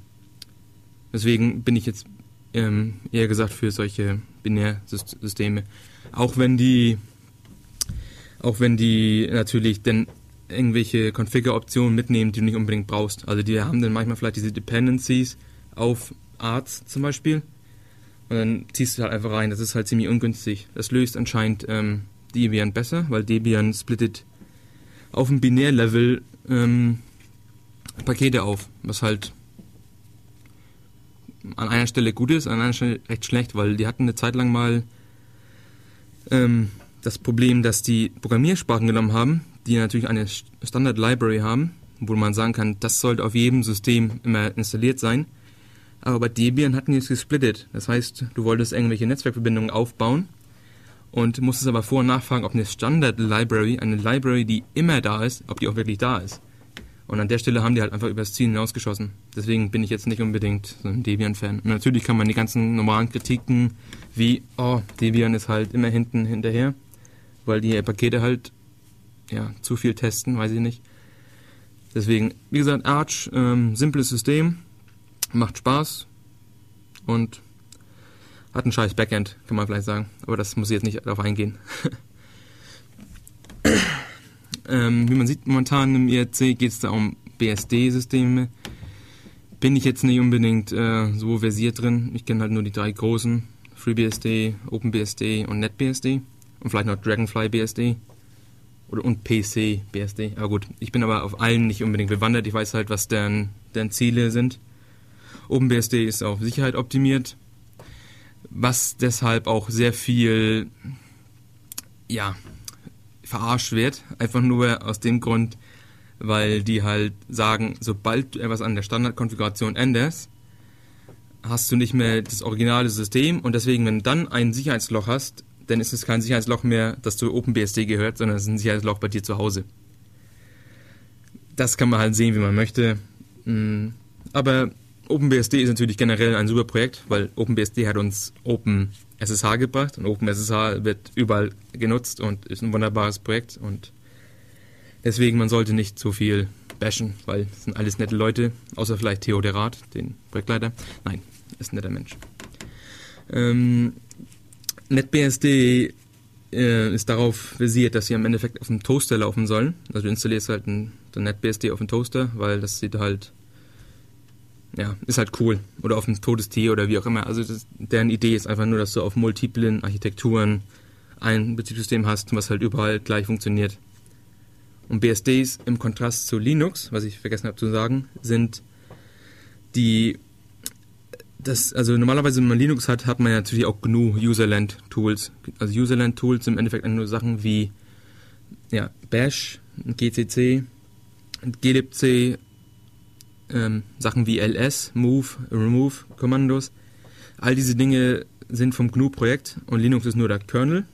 Deswegen bin ich jetzt ähm, eher gesagt für solche Binärsysteme. Auch wenn die, auch wenn die natürlich dann irgendwelche Configure-Optionen mitnehmen, die du nicht unbedingt brauchst. Also die haben dann manchmal vielleicht diese Dependencies auf Arts zum Beispiel und dann ziehst du halt einfach rein. Das ist halt ziemlich ungünstig. Das löst anscheinend ähm, Debian besser, weil Debian splittet auf dem Binärlevel ähm, Pakete auf, was halt an einer Stelle gut ist, an einer Stelle recht schlecht, weil die hatten eine Zeit lang mal ähm, das Problem, dass die Programmiersprachen genommen haben, die natürlich eine Standard Library haben, wo man sagen kann, das sollte auf jedem System immer installiert sein. Aber bei Debian hatten die es gesplittet. Das heißt, du wolltest irgendwelche Netzwerkverbindungen aufbauen und musstest aber vor- und nachfragen, ob eine Standard-Library, eine Library, die immer da ist, ob die auch wirklich da ist. Und an der Stelle haben die halt einfach übers Ziel hinausgeschossen. Deswegen bin ich jetzt nicht unbedingt so ein Debian-Fan. Natürlich kann man die ganzen normalen Kritiken wie, oh, Debian ist halt immer hinten hinterher, weil die Pakete halt, ja, zu viel testen, weiß ich nicht. Deswegen, wie gesagt, Arch, ähm, simples System, macht Spaß und hat ein scheiß Backend, kann man vielleicht sagen. Aber das muss ich jetzt nicht darauf eingehen. ähm, wie man sieht, momentan im IRC geht es da um BSD-Systeme. Bin ich jetzt nicht unbedingt äh, so versiert drin. Ich kenne halt nur die drei großen. FreeBSD, OpenBSD und NetBSD. Und vielleicht noch DragonflyBSD. Oder und PCBSD. Aber gut, ich bin aber auf allen nicht unbedingt bewandert. Ich weiß halt, was deren, deren Ziele sind. OpenBSD ist auf Sicherheit optimiert, was deshalb auch sehr viel ja, verarscht wird. Einfach nur aus dem Grund, weil die halt sagen, sobald du etwas an der Standardkonfiguration änderst, hast du nicht mehr das originale System und deswegen, wenn du dann ein Sicherheitsloch hast, dann ist es kein Sicherheitsloch mehr, das zu OpenBSD gehört, sondern es ist ein Sicherheitsloch bei dir zu Hause das kann man halt sehen, wie man möchte. Mm, aber OpenBSD ist natürlich generell ein super Projekt, weil OpenBSD hat uns OpenSSH gebracht und OpenSSH wird überall genutzt und ist ein wunderbares Projekt und deswegen man sollte nicht zu viel bashen, weil es sind alles nette Leute, außer vielleicht Theo Derat, den Projektleiter. Nein, ist ein netter Mensch. Ähm, NetBSD äh, ist darauf basiert, dass sie im Endeffekt auf dem Toaster laufen sollen. Also du installierst halt ein, ein NetBSD auf dem Toaster, weil das sieht halt, ja, ist halt cool. Oder auf dem Todestier oder wie auch immer. Also das, deren Idee ist einfach nur, dass du auf multiplen Architekturen ein Betriebssystem hast, was halt überall gleich funktioniert. Und BSDs im Kontrast zu Linux, was ich vergessen habe zu sagen, sind die das, also normalerweise, wenn man Linux hat, hat man ja natürlich auch GNU Userland Tools. Also Userland Tools sind im Endeffekt nur Sachen wie ja, Bash, GCC, glibc, ähm, Sachen wie ls, move, remove Kommandos. All diese Dinge sind vom GNU-Projekt und Linux ist nur der Kernel.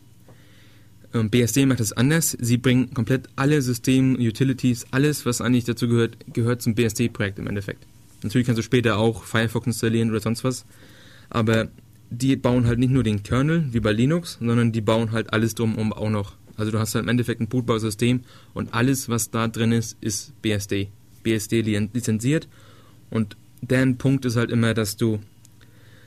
Ähm, BSD macht das anders. Sie bringen komplett alle System, Utilities, alles, was eigentlich dazu gehört, gehört zum BSD-Projekt im Endeffekt. Natürlich kannst du später auch Firefox installieren oder sonst was. Aber die bauen halt nicht nur den Kernel wie bei Linux, sondern die bauen halt alles drumherum auch noch. Also du hast halt im Endeffekt ein Bootbausystem und alles, was da drin ist, ist BSD. BSD lizenziert. Und deren Punkt ist halt immer, dass du,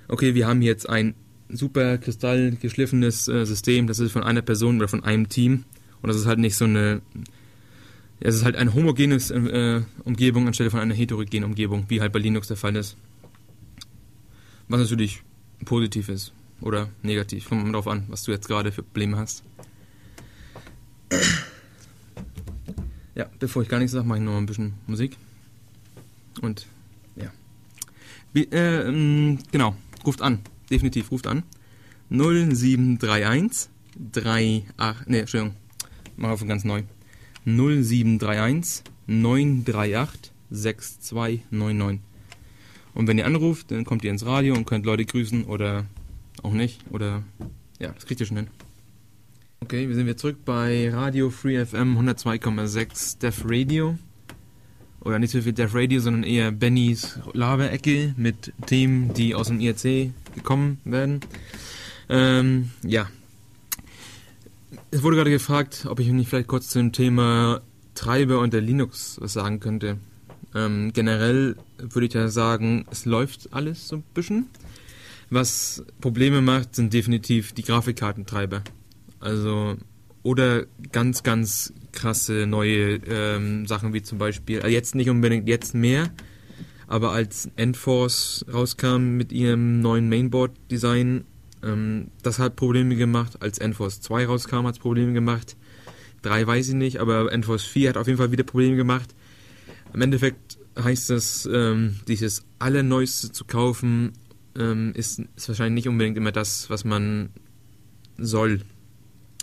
okay, wir haben jetzt ein super kristallgeschliffenes äh, System, das ist von einer Person oder von einem Team. Und das ist halt nicht so eine es ist halt eine homogene äh, Umgebung anstelle von einer heterogenen Umgebung, wie halt bei Linux der Fall ist. Was natürlich positiv ist oder negativ. Kommt mal drauf an, was du jetzt gerade für Probleme hast. Ja, bevor ich gar nichts sage, mache ich noch ein bisschen Musik. Und ja. Wie, äh, ähm, genau, ruft an. Definitiv ruft an. 0731 38. Ne, Entschuldigung. Mach auf ganz neu. 0731 938 6299. Und wenn ihr anruft, dann kommt ihr ins Radio und könnt Leute grüßen oder auch nicht. Oder ja, das kriegt ihr schon hin. Okay, wir sind wieder zurück bei Radio Free FM 102,6 Def Radio. Oder nicht so viel Def Radio, sondern eher Bennys Laberecke mit Themen, die aus dem IRC gekommen werden. Ähm, ja, es wurde gerade gefragt, ob ich nicht vielleicht kurz zum Thema Treiber unter Linux was sagen könnte. Ähm, generell würde ich ja sagen, es läuft alles so ein bisschen. Was Probleme macht, sind definitiv die Grafikkartentreiber. Also, oder ganz, ganz krasse neue ähm, Sachen wie zum Beispiel, also jetzt nicht unbedingt jetzt mehr, aber als Enforce rauskam mit ihrem neuen Mainboard-Design, ähm, das hat Probleme gemacht. Als Enforce 2 rauskam, hat es Probleme gemacht. 3 weiß ich nicht, aber Enforce 4 hat auf jeden Fall wieder Probleme gemacht. Im Endeffekt heißt das, ähm, dieses Allerneueste zu kaufen, ähm, ist, ist wahrscheinlich nicht unbedingt immer das, was man soll.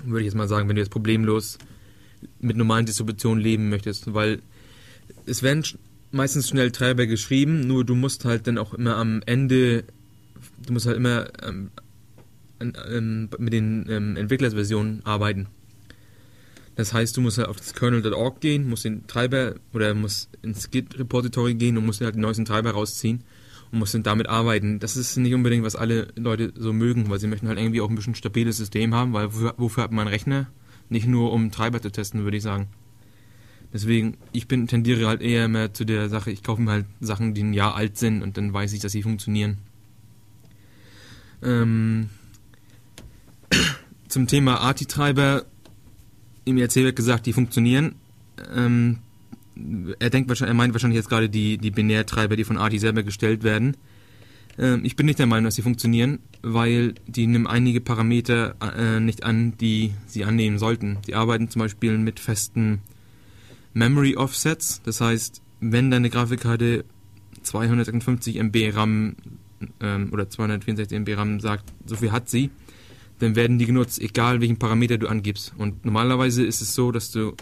Würde ich jetzt mal sagen, wenn du jetzt problemlos mit normalen Distributionen leben möchtest, weil es werden meistens schnell Treiber geschrieben, nur du musst halt dann auch immer am Ende, du musst halt immer ähm, ähm, mit den ähm, Entwicklersversionen arbeiten. Das heißt, du musst halt auf das kernel.org gehen, musst den Treiber oder musst ins Git-Repository gehen und musst halt den neuesten Treiber rausziehen und musst dann damit arbeiten. Das ist nicht unbedingt, was alle Leute so mögen, weil sie möchten halt irgendwie auch ein bisschen stabiles System haben, weil wofür, hat man einen Rechner? Nicht nur um Treiber zu testen, würde ich sagen. Deswegen, ich bin, tendiere halt eher mehr zu der Sache, ich kaufe mir halt Sachen, die ein Jahr alt sind und dann weiß ich, dass sie funktionieren. Ähm, zum Thema ARTI-Treiber, im IRC wird gesagt, die funktionieren. Ähm, er denkt wahrscheinlich, er meint wahrscheinlich jetzt gerade die, die Binärtreiber, die von ARTI selber gestellt werden. Ähm, ich bin nicht der Meinung, dass sie funktionieren, weil die nehmen einige Parameter äh, nicht an, die sie annehmen sollten. Die arbeiten zum Beispiel mit festen Memory Offsets. Das heißt, wenn deine Grafikkarte 256 MB RAM ähm, oder 264 MB RAM sagt, so viel hat sie, dann werden die genutzt, egal welchen Parameter du angibst. Und normalerweise ist es so, dass du,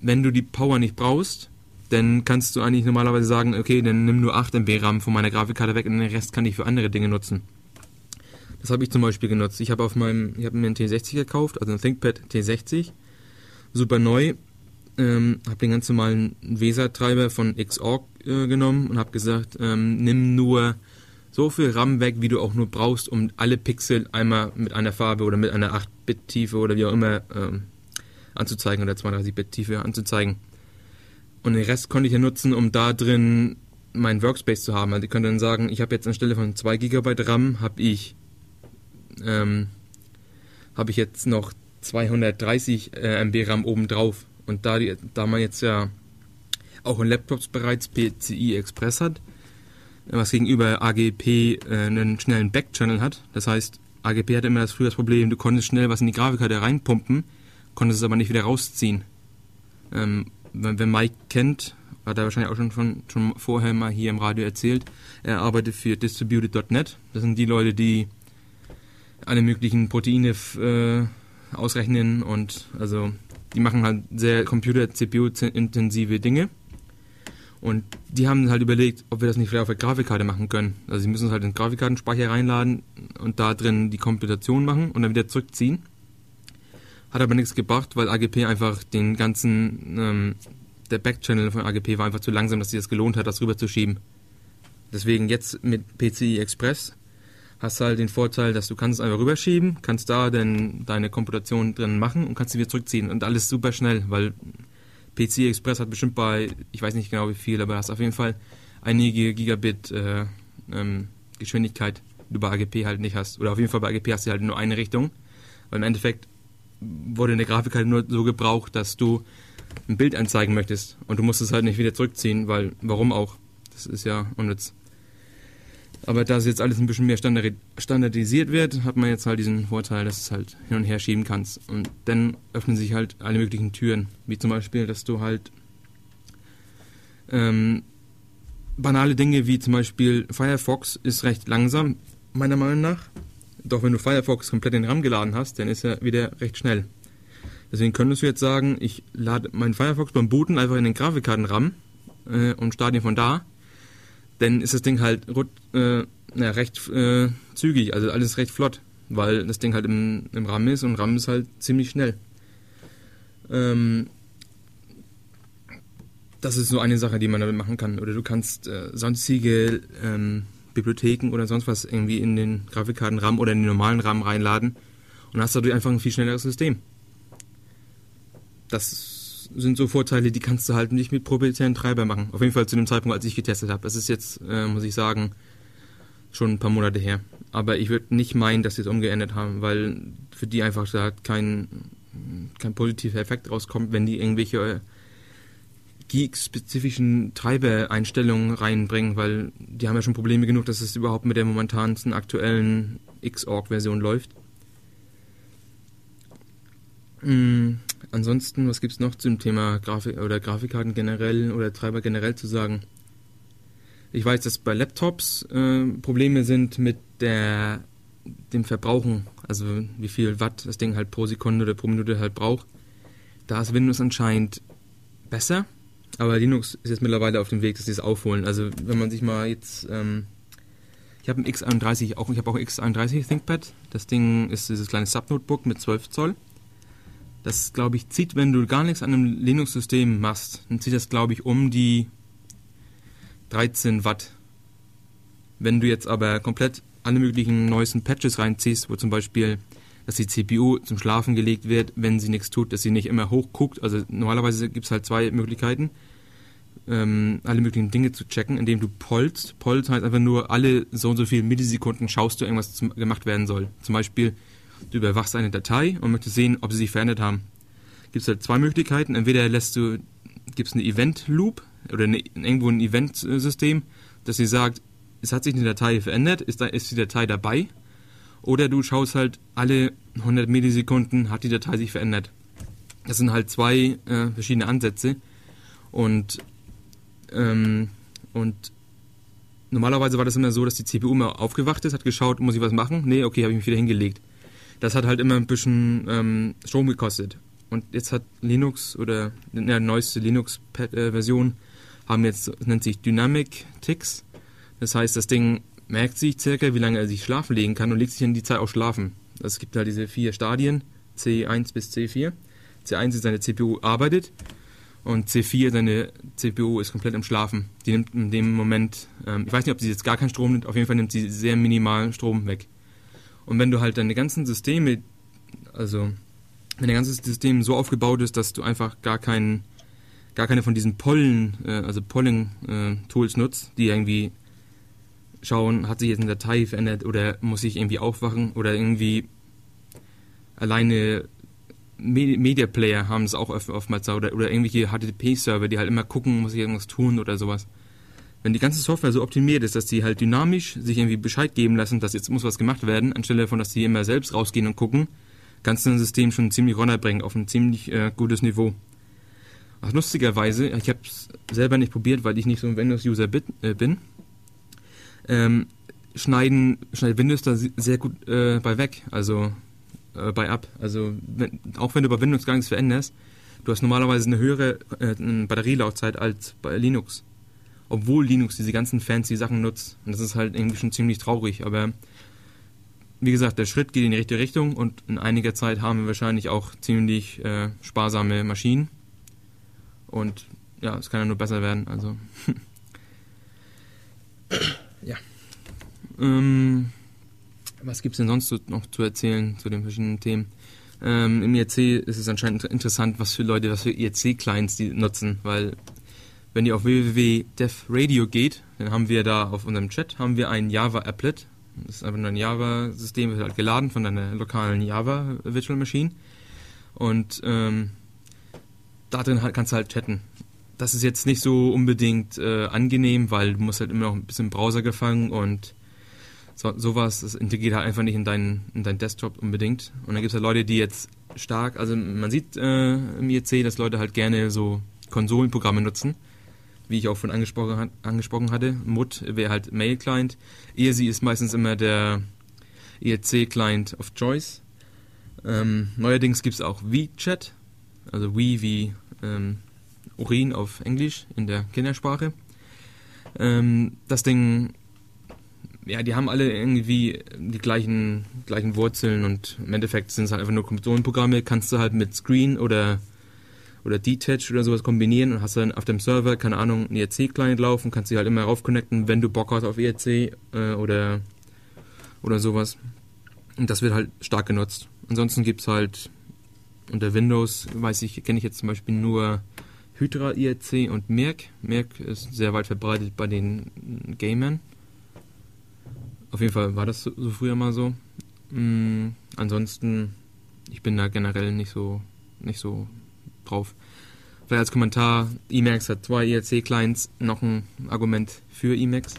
wenn du die Power nicht brauchst, dann kannst du eigentlich normalerweise sagen, okay, dann nimm nur 8 MB RAM von meiner Grafikkarte weg und den Rest kann ich für andere Dinge nutzen. Das habe ich zum Beispiel genutzt. Ich habe auf meinem, ich habe mir einen T60 gekauft, also ein ThinkPad T60, super neu. ähm, habe den ganz normalen VESA-Treiber von Xorg äh, genommen und habe gesagt, ähm, nimm nur so viel RAM weg, wie du auch nur brauchst, um alle Pixel einmal mit einer Farbe oder mit einer 8-Bit-Tiefe oder wie auch immer ähm, anzuzeigen oder 32-Bit-Tiefe anzuzeigen. Und den Rest konnte ich ja nutzen, um da drin meinen Workspace zu haben. Also ich könnte dann sagen, ich habe jetzt anstelle von 2 GB RAM, habe ich, ähm, hab ich jetzt noch 230 äh, MB RAM obendrauf. Und da, die, da man jetzt ja auch in Laptops bereits PCI Express hat, was gegenüber AGP äh, einen schnellen Backchannel hat, das heißt, AGP hatte immer das früher das Problem, du konntest schnell was in die Grafikkarte reinpumpen, konntest es aber nicht wieder rausziehen. Ähm, wenn Mike kennt, hat er wahrscheinlich auch schon, schon, schon vorher mal hier im Radio erzählt, er arbeitet für Distributed.net. Das sind die Leute, die alle möglichen Proteine äh, ausrechnen und also die machen halt sehr Computer-CPU-intensive Dinge. Und die haben halt überlegt, ob wir das nicht vielleicht auf der Grafikkarte machen können. Also sie müssen es halt in den Grafikkartenspeicher reinladen und da drin die Komputation machen und dann wieder zurückziehen. Hat aber nichts gebracht, weil AGP einfach den ganzen, ähm, der Backchannel von AGP war einfach zu langsam, dass sich das gelohnt hat, das rüberzuschieben. Deswegen jetzt mit PCI Express hast du halt den Vorteil, dass du kannst es einfach rüberschieben, kannst da dann deine Komputation drin machen und kannst sie wieder zurückziehen und alles super schnell, weil PCI Express hat bestimmt bei, ich weiß nicht genau wie viel, aber hast auf jeden Fall einige Gigabit äh, ähm, Geschwindigkeit, die du bei AGP halt nicht hast. Oder auf jeden Fall bei AGP hast du halt nur eine Richtung. Weil im Endeffekt wurde in der Grafik halt nur so gebraucht, dass du ein Bild anzeigen möchtest und du musst es halt nicht wieder zurückziehen, weil warum auch? Das ist ja unnütz. Aber da es jetzt alles ein bisschen mehr standardisiert wird, hat man jetzt halt diesen Vorteil, dass es halt hin und her schieben kannst. Und dann öffnen sich halt alle möglichen Türen. Wie zum Beispiel, dass du halt ähm, banale Dinge wie zum Beispiel Firefox ist recht langsam, meiner Meinung nach. Doch wenn du Firefox komplett in RAM geladen hast, dann ist er wieder recht schnell. Deswegen könntest du jetzt sagen, ich lade meinen Firefox beim Booten einfach in den Grafikkarten-RAM äh, und starte ihn von da dann ist das Ding halt äh, ja, recht äh, zügig, also alles recht flott, weil das Ding halt im, im RAM ist und RAM ist halt ziemlich schnell. Ähm, das ist so eine Sache, die man damit machen kann. Oder du kannst äh, sonstige ähm, Bibliotheken oder sonst was irgendwie in den Grafikkarten RAM oder in den normalen RAM reinladen und hast dadurch einfach ein viel schnelleres System. Das sind so Vorteile, die kannst du halt nicht mit proprietären Treiber machen. Auf jeden Fall zu dem Zeitpunkt, als ich getestet habe. Das ist jetzt, äh, muss ich sagen, schon ein paar Monate her. Aber ich würde nicht meinen, dass sie es umgeändert haben, weil für die einfach da kein, kein positiver Effekt rauskommt, wenn die irgendwelche äh, Geek-spezifischen Treiber-Einstellungen reinbringen, weil die haben ja schon Probleme genug, dass es überhaupt mit der momentansten aktuellen Xorg-Version läuft. Mm, ansonsten, was gibt es noch zum Thema Grafik oder Grafikkarten generell oder Treiber generell zu sagen? Ich weiß, dass bei Laptops äh, Probleme sind mit der, dem Verbrauchen, also wie viel Watt das Ding halt pro Sekunde oder pro Minute halt braucht. Da ist Windows anscheinend besser, aber Linux ist jetzt mittlerweile auf dem Weg, dass sie es aufholen. Also wenn man sich mal jetzt, ähm, ich habe ein X31, auch, ich habe auch ein X31 ThinkPad. Das Ding ist dieses kleine Subnotebook mit 12 Zoll. Das, glaube ich, zieht, wenn du gar nichts an einem Linux-System machst, dann zieht das, glaube ich, um die 13 Watt. Wenn du jetzt aber komplett alle möglichen neuesten Patches reinziehst, wo zum Beispiel, dass die CPU zum Schlafen gelegt wird, wenn sie nichts tut, dass sie nicht immer hochguckt. Also normalerweise gibt es halt zwei Möglichkeiten, ähm, alle möglichen Dinge zu checken, indem du pollst. Polls heißt einfach nur, alle so und so viele Millisekunden schaust du irgendwas zum, gemacht werden soll. Zum Beispiel Du überwachst eine Datei und möchtest sehen, ob sie sich verändert haben. Gibt es halt zwei Möglichkeiten. Entweder lässt du, gibt es eine Event-Loop oder eine, irgendwo ein Event-System, dass sie sagt, es hat sich eine Datei verändert, ist, da, ist die Datei dabei. Oder du schaust halt alle 100 Millisekunden, hat die Datei sich verändert. Das sind halt zwei äh, verschiedene Ansätze. Und, ähm, und normalerweise war das immer so, dass die CPU immer aufgewacht ist, hat geschaut, muss ich was machen? Nee, okay, habe ich mich wieder hingelegt das hat halt immer ein bisschen ähm, Strom gekostet. Und jetzt hat Linux oder in der neueste Linux-Version haben jetzt, nennt sich Dynamic Ticks. Das heißt, das Ding merkt sich circa, wie lange er sich schlafen legen kann und legt sich in die Zeit auch schlafen. Es gibt halt diese vier Stadien, C1 bis C4. C1 ist seine CPU arbeitet Und C4, deine CPU, ist komplett im Schlafen. Die nimmt in dem Moment, ähm, ich weiß nicht, ob sie jetzt gar keinen Strom nimmt, auf jeden Fall nimmt sie sehr minimal Strom weg. Und wenn du halt deine ganzen Systeme, also wenn dein ganzes System so aufgebaut ist, dass du einfach gar keinen, gar keine von diesen Pollen, äh, also Polling-Tools äh, nutzt, die irgendwie schauen, hat sich jetzt eine Datei verändert oder muss ich irgendwie aufwachen oder irgendwie alleine Media Player haben es auch oftmals oder, oder irgendwelche HTTP-Server, die halt immer gucken, muss ich irgendwas tun oder sowas. Wenn die ganze Software so optimiert ist, dass die halt dynamisch sich irgendwie Bescheid geben lassen, dass jetzt muss was gemacht werden, anstelle von, dass die immer selbst rausgehen und gucken, kannst du ein System schon ziemlich runterbringen auf ein ziemlich äh, gutes Niveau. Ach, lustigerweise, ich habe es selber nicht probiert, weil ich nicht so ein Windows-User äh, bin, ähm, schneiden, schneidet Windows da sehr gut äh, bei weg. Also äh, bei ab. Also wenn, auch wenn du bei Windows gar nichts veränderst, du hast normalerweise eine höhere äh, Batterielaufzeit als bei Linux. Obwohl Linux diese ganzen fancy Sachen nutzt. Und das ist halt irgendwie schon ziemlich traurig. Aber wie gesagt, der Schritt geht in die richtige Richtung und in einiger Zeit haben wir wahrscheinlich auch ziemlich äh, sparsame Maschinen. Und ja, es kann ja nur besser werden. Also. Ähm, was gibt es denn sonst noch zu erzählen zu den verschiedenen Themen? Ähm, Im IRC ist es anscheinend interessant, was für Leute, was für IRC-Clients die nutzen, weil wenn ihr auf www.devradio geht, dann haben wir da auf unserem Chat haben wir ein Java-Applet. Das ist einfach nur ein Java-System, wird halt geladen von deiner lokalen Java Virtual Machine. Und ähm, da drin halt, kannst du halt chatten. Das ist jetzt nicht so unbedingt äh, angenehm, weil du musst halt immer noch ein bisschen Browser gefangen und so, sowas, das integriert halt einfach nicht in deinen, in deinen Desktop unbedingt. Und dann gibt es halt Leute, die jetzt stark, also man sieht äh, im IEC, dass Leute halt gerne so Konsolenprogramme nutzen, wie ich auch schon angesprochen, angesprochen hatte. MUD wäre halt Mail-Client. ESI ist meistens immer der IEC-Client of Choice. Ähm, neuerdings gibt es auch WeChat, also We wie ähm, Urin auf Englisch in der Kindersprache. Ähm, das Ding ja, die haben alle irgendwie die gleichen, gleichen Wurzeln und im Endeffekt sind es halt einfach nur Kompressionprogramme, kannst du halt mit Screen oder oder Detach oder sowas kombinieren und hast dann auf dem Server, keine Ahnung, einen ERC-Client laufen, kannst dich halt immer raufconnecten, wenn du Bock hast auf ERC äh, oder, oder sowas. Und das wird halt stark genutzt. Ansonsten gibt es halt unter Windows, weiß ich, kenne ich jetzt zum Beispiel nur Hydra IRC und Merck. Merck ist sehr weit verbreitet bei den Gamern. Auf jeden Fall war das so, so früher mal so. Mhm, ansonsten, ich bin da generell nicht so, nicht so drauf. Vielleicht als Kommentar, Emacs hat zwei ERC-Clients, noch ein Argument für Emacs.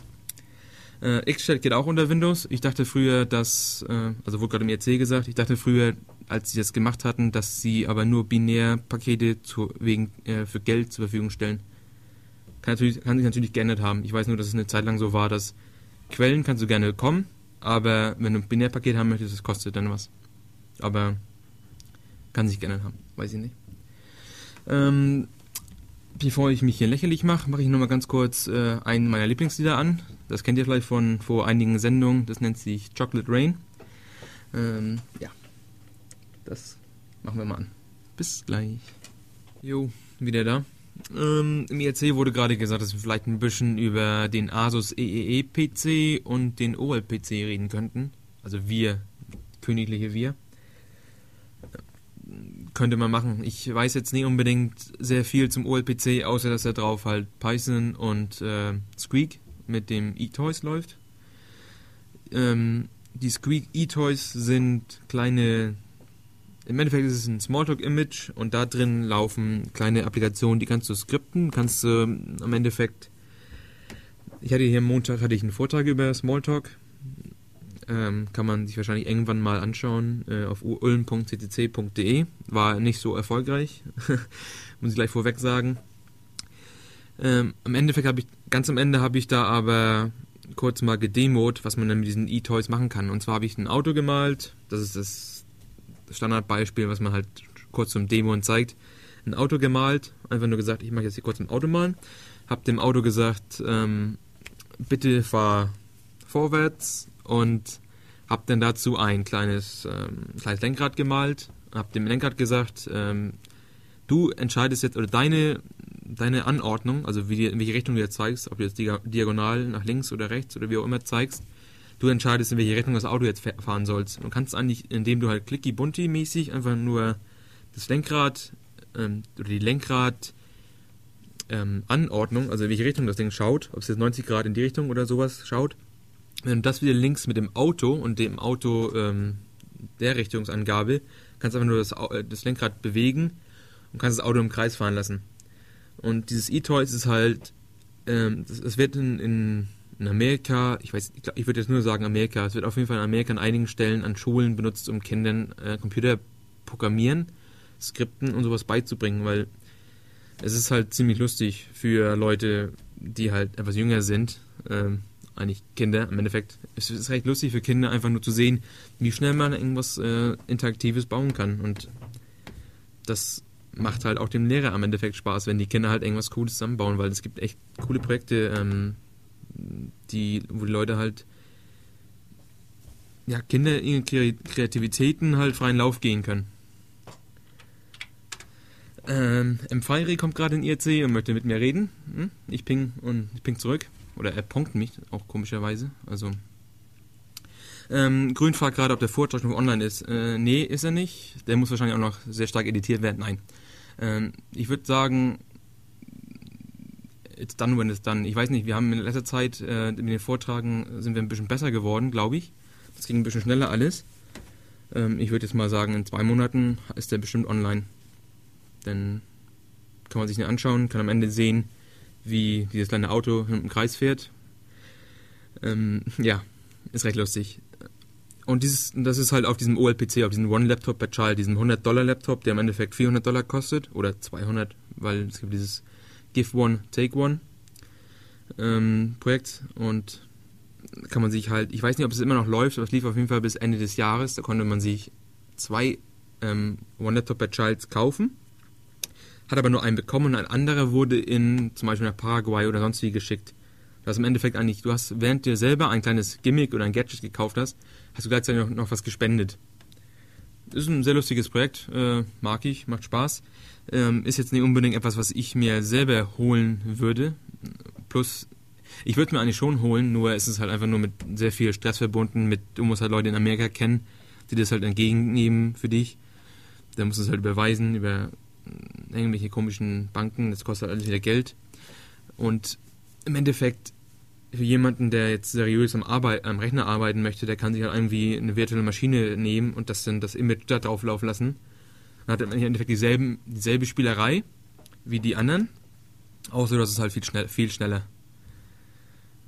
Äh, Xchat geht auch unter Windows. Ich dachte früher, dass, äh, also wurde gerade im ERC gesagt, ich dachte früher, als sie das gemacht hatten, dass sie aber nur Binärpakete zu, wegen, äh, für Geld zur Verfügung stellen. Kann, natürlich, kann sich natürlich geändert haben. Ich weiß nur, dass es eine Zeit lang so war, dass Quellen kannst du gerne kommen, aber wenn du ein Binärpaket haben möchtest, das kostet dann was. Aber kann sich gerne haben, weiß ich nicht. Ähm, bevor ich mich hier lächerlich mache, mache ich nochmal ganz kurz äh, einen meiner Lieblingslieder an. Das kennt ihr vielleicht von vor einigen Sendungen. Das nennt sich Chocolate Rain. Ähm, ja, das machen wir mal an. Bis gleich. Jo, wieder da. Ähm, Im IRC wurde gerade gesagt, dass wir vielleicht ein bisschen über den Asus EEE PC und den OLPC reden könnten. Also wir, königliche wir. Könnte man machen. Ich weiß jetzt nicht unbedingt sehr viel zum OLPC, außer dass er drauf halt Python und äh, Squeak mit dem eToys läuft. Ähm, die Squeak eToys sind kleine im Endeffekt ist es ein Smalltalk-Image und da drin laufen kleine Applikationen, die kannst du skripten, kannst du ähm, am Endeffekt. Ich hatte hier am Montag hatte ich einen Vortrag über Smalltalk. Ähm, kann man sich wahrscheinlich irgendwann mal anschauen äh, auf ulm.ccc.de. War nicht so erfolgreich, muss ich gleich vorweg sagen. Ähm, am Endeffekt habe ich, ganz am Ende habe ich da aber kurz mal gedemot, was man dann mit diesen E-Toys machen kann. Und zwar habe ich ein Auto gemalt, das ist das Standardbeispiel, was man halt kurz zum Demo zeigt. Ein Auto gemalt, einfach nur gesagt, ich mache jetzt hier kurz ein Auto malen. Hab dem Auto gesagt, ähm, bitte fahr vorwärts und hab dann dazu ein kleines, ähm, kleines Lenkrad gemalt. Hab dem Lenkrad gesagt, ähm, du entscheidest jetzt, oder deine deine Anordnung, also wie in welche Richtung du jetzt zeigst, ob du jetzt diagonal nach links oder rechts oder wie auch immer zeigst, du entscheidest, in welche Richtung das Auto jetzt fahren sollst. Du kannst eigentlich, indem du halt clicky bunti mäßig einfach nur das Lenkrad ähm, oder die Lenkrad ähm, Anordnung, also in welche Richtung das Ding schaut, ob es jetzt 90 Grad in die Richtung oder sowas schaut. Wenn du das wieder links mit dem Auto und dem Auto ähm, der Richtungsangabe, kannst einfach nur das, äh, das Lenkrad bewegen und kannst das Auto im Kreis fahren lassen. Und dieses E-Toys ist halt, ähm, das, das, wird in, in, in, Amerika, ich weiß, ich, ich würde jetzt nur sagen Amerika, es wird auf jeden Fall in Amerika an einigen Stellen an Schulen benutzt, um Kindern äh, Computer programmieren, Skripten und sowas beizubringen, weil es ist halt ziemlich lustig für Leute, die halt etwas jünger sind, ähm, eigentlich Kinder im Endeffekt. Es ist recht lustig für Kinder einfach nur zu sehen, wie schnell man irgendwas äh, Interaktives bauen kann und das macht halt auch dem Lehrer am Endeffekt Spaß, wenn die Kinder halt irgendwas Cooles zusammenbauen, weil es gibt echt coole Projekte, ähm, die, wo die Leute halt ja, Kinder ihre Kreativitäten halt freien Lauf gehen können. Ähm, M. kommt gerade in IRC und möchte mit mir reden. Hm? Ich ping und ich ping zurück. Oder er punkt mich, auch komischerweise. Also. Ähm, Grün fragt gerade, ob der Vortrag noch online ist. Äh, nee, ist er nicht. Der muss wahrscheinlich auch noch sehr stark editiert werden. Nein. Ähm, ich würde sagen, it's done when it's done. Ich weiß nicht, wir haben in letzter Zeit äh, mit den Vortragen sind wir ein bisschen besser geworden, glaube ich. Das ging ein bisschen schneller alles. Ähm, ich würde jetzt mal sagen, in zwei Monaten ist der bestimmt online. Dann kann man sich den anschauen, kann am Ende sehen, wie dieses kleine Auto im Kreis fährt. Ähm, ja, ist recht lustig. Und dieses, das ist halt auf diesem OLPC, auf diesem One-Laptop per Child, diesem 100-Dollar-Laptop, der im Endeffekt 400 Dollar kostet oder 200, weil es gibt dieses Give One, Take One ähm, Projekt und kann man sich halt, ich weiß nicht, ob es immer noch läuft, aber es lief auf jeden Fall bis Ende des Jahres, da konnte man sich zwei ähm, One-Laptop per Child kaufen hat aber nur einen bekommen und ein anderer wurde in zum Beispiel nach Paraguay oder sonst wie geschickt. Du hast im Endeffekt eigentlich, du hast während dir selber ein kleines Gimmick oder ein Gadget gekauft hast, hast du gleichzeitig noch, noch was gespendet. Ist ein sehr lustiges Projekt, äh, mag ich, macht Spaß. Ähm, ist jetzt nicht unbedingt etwas, was ich mir selber holen würde. Plus, ich würde mir eigentlich schon holen, nur ist es halt einfach nur mit sehr viel Stress verbunden. Mit, du musst halt Leute in Amerika kennen, die das halt entgegennehmen für dich. Dann musst du es halt überweisen über irgendwelche komischen Banken, das kostet alles wieder Geld. Und im Endeffekt, für jemanden, der jetzt seriös am, Arbeit, am Rechner arbeiten möchte, der kann sich halt irgendwie eine virtuelle Maschine nehmen und das dann das Image da drauf laufen lassen. Dann hat im Endeffekt dieselben, dieselbe Spielerei wie die anderen, außer dass es halt viel, schnell, viel schneller.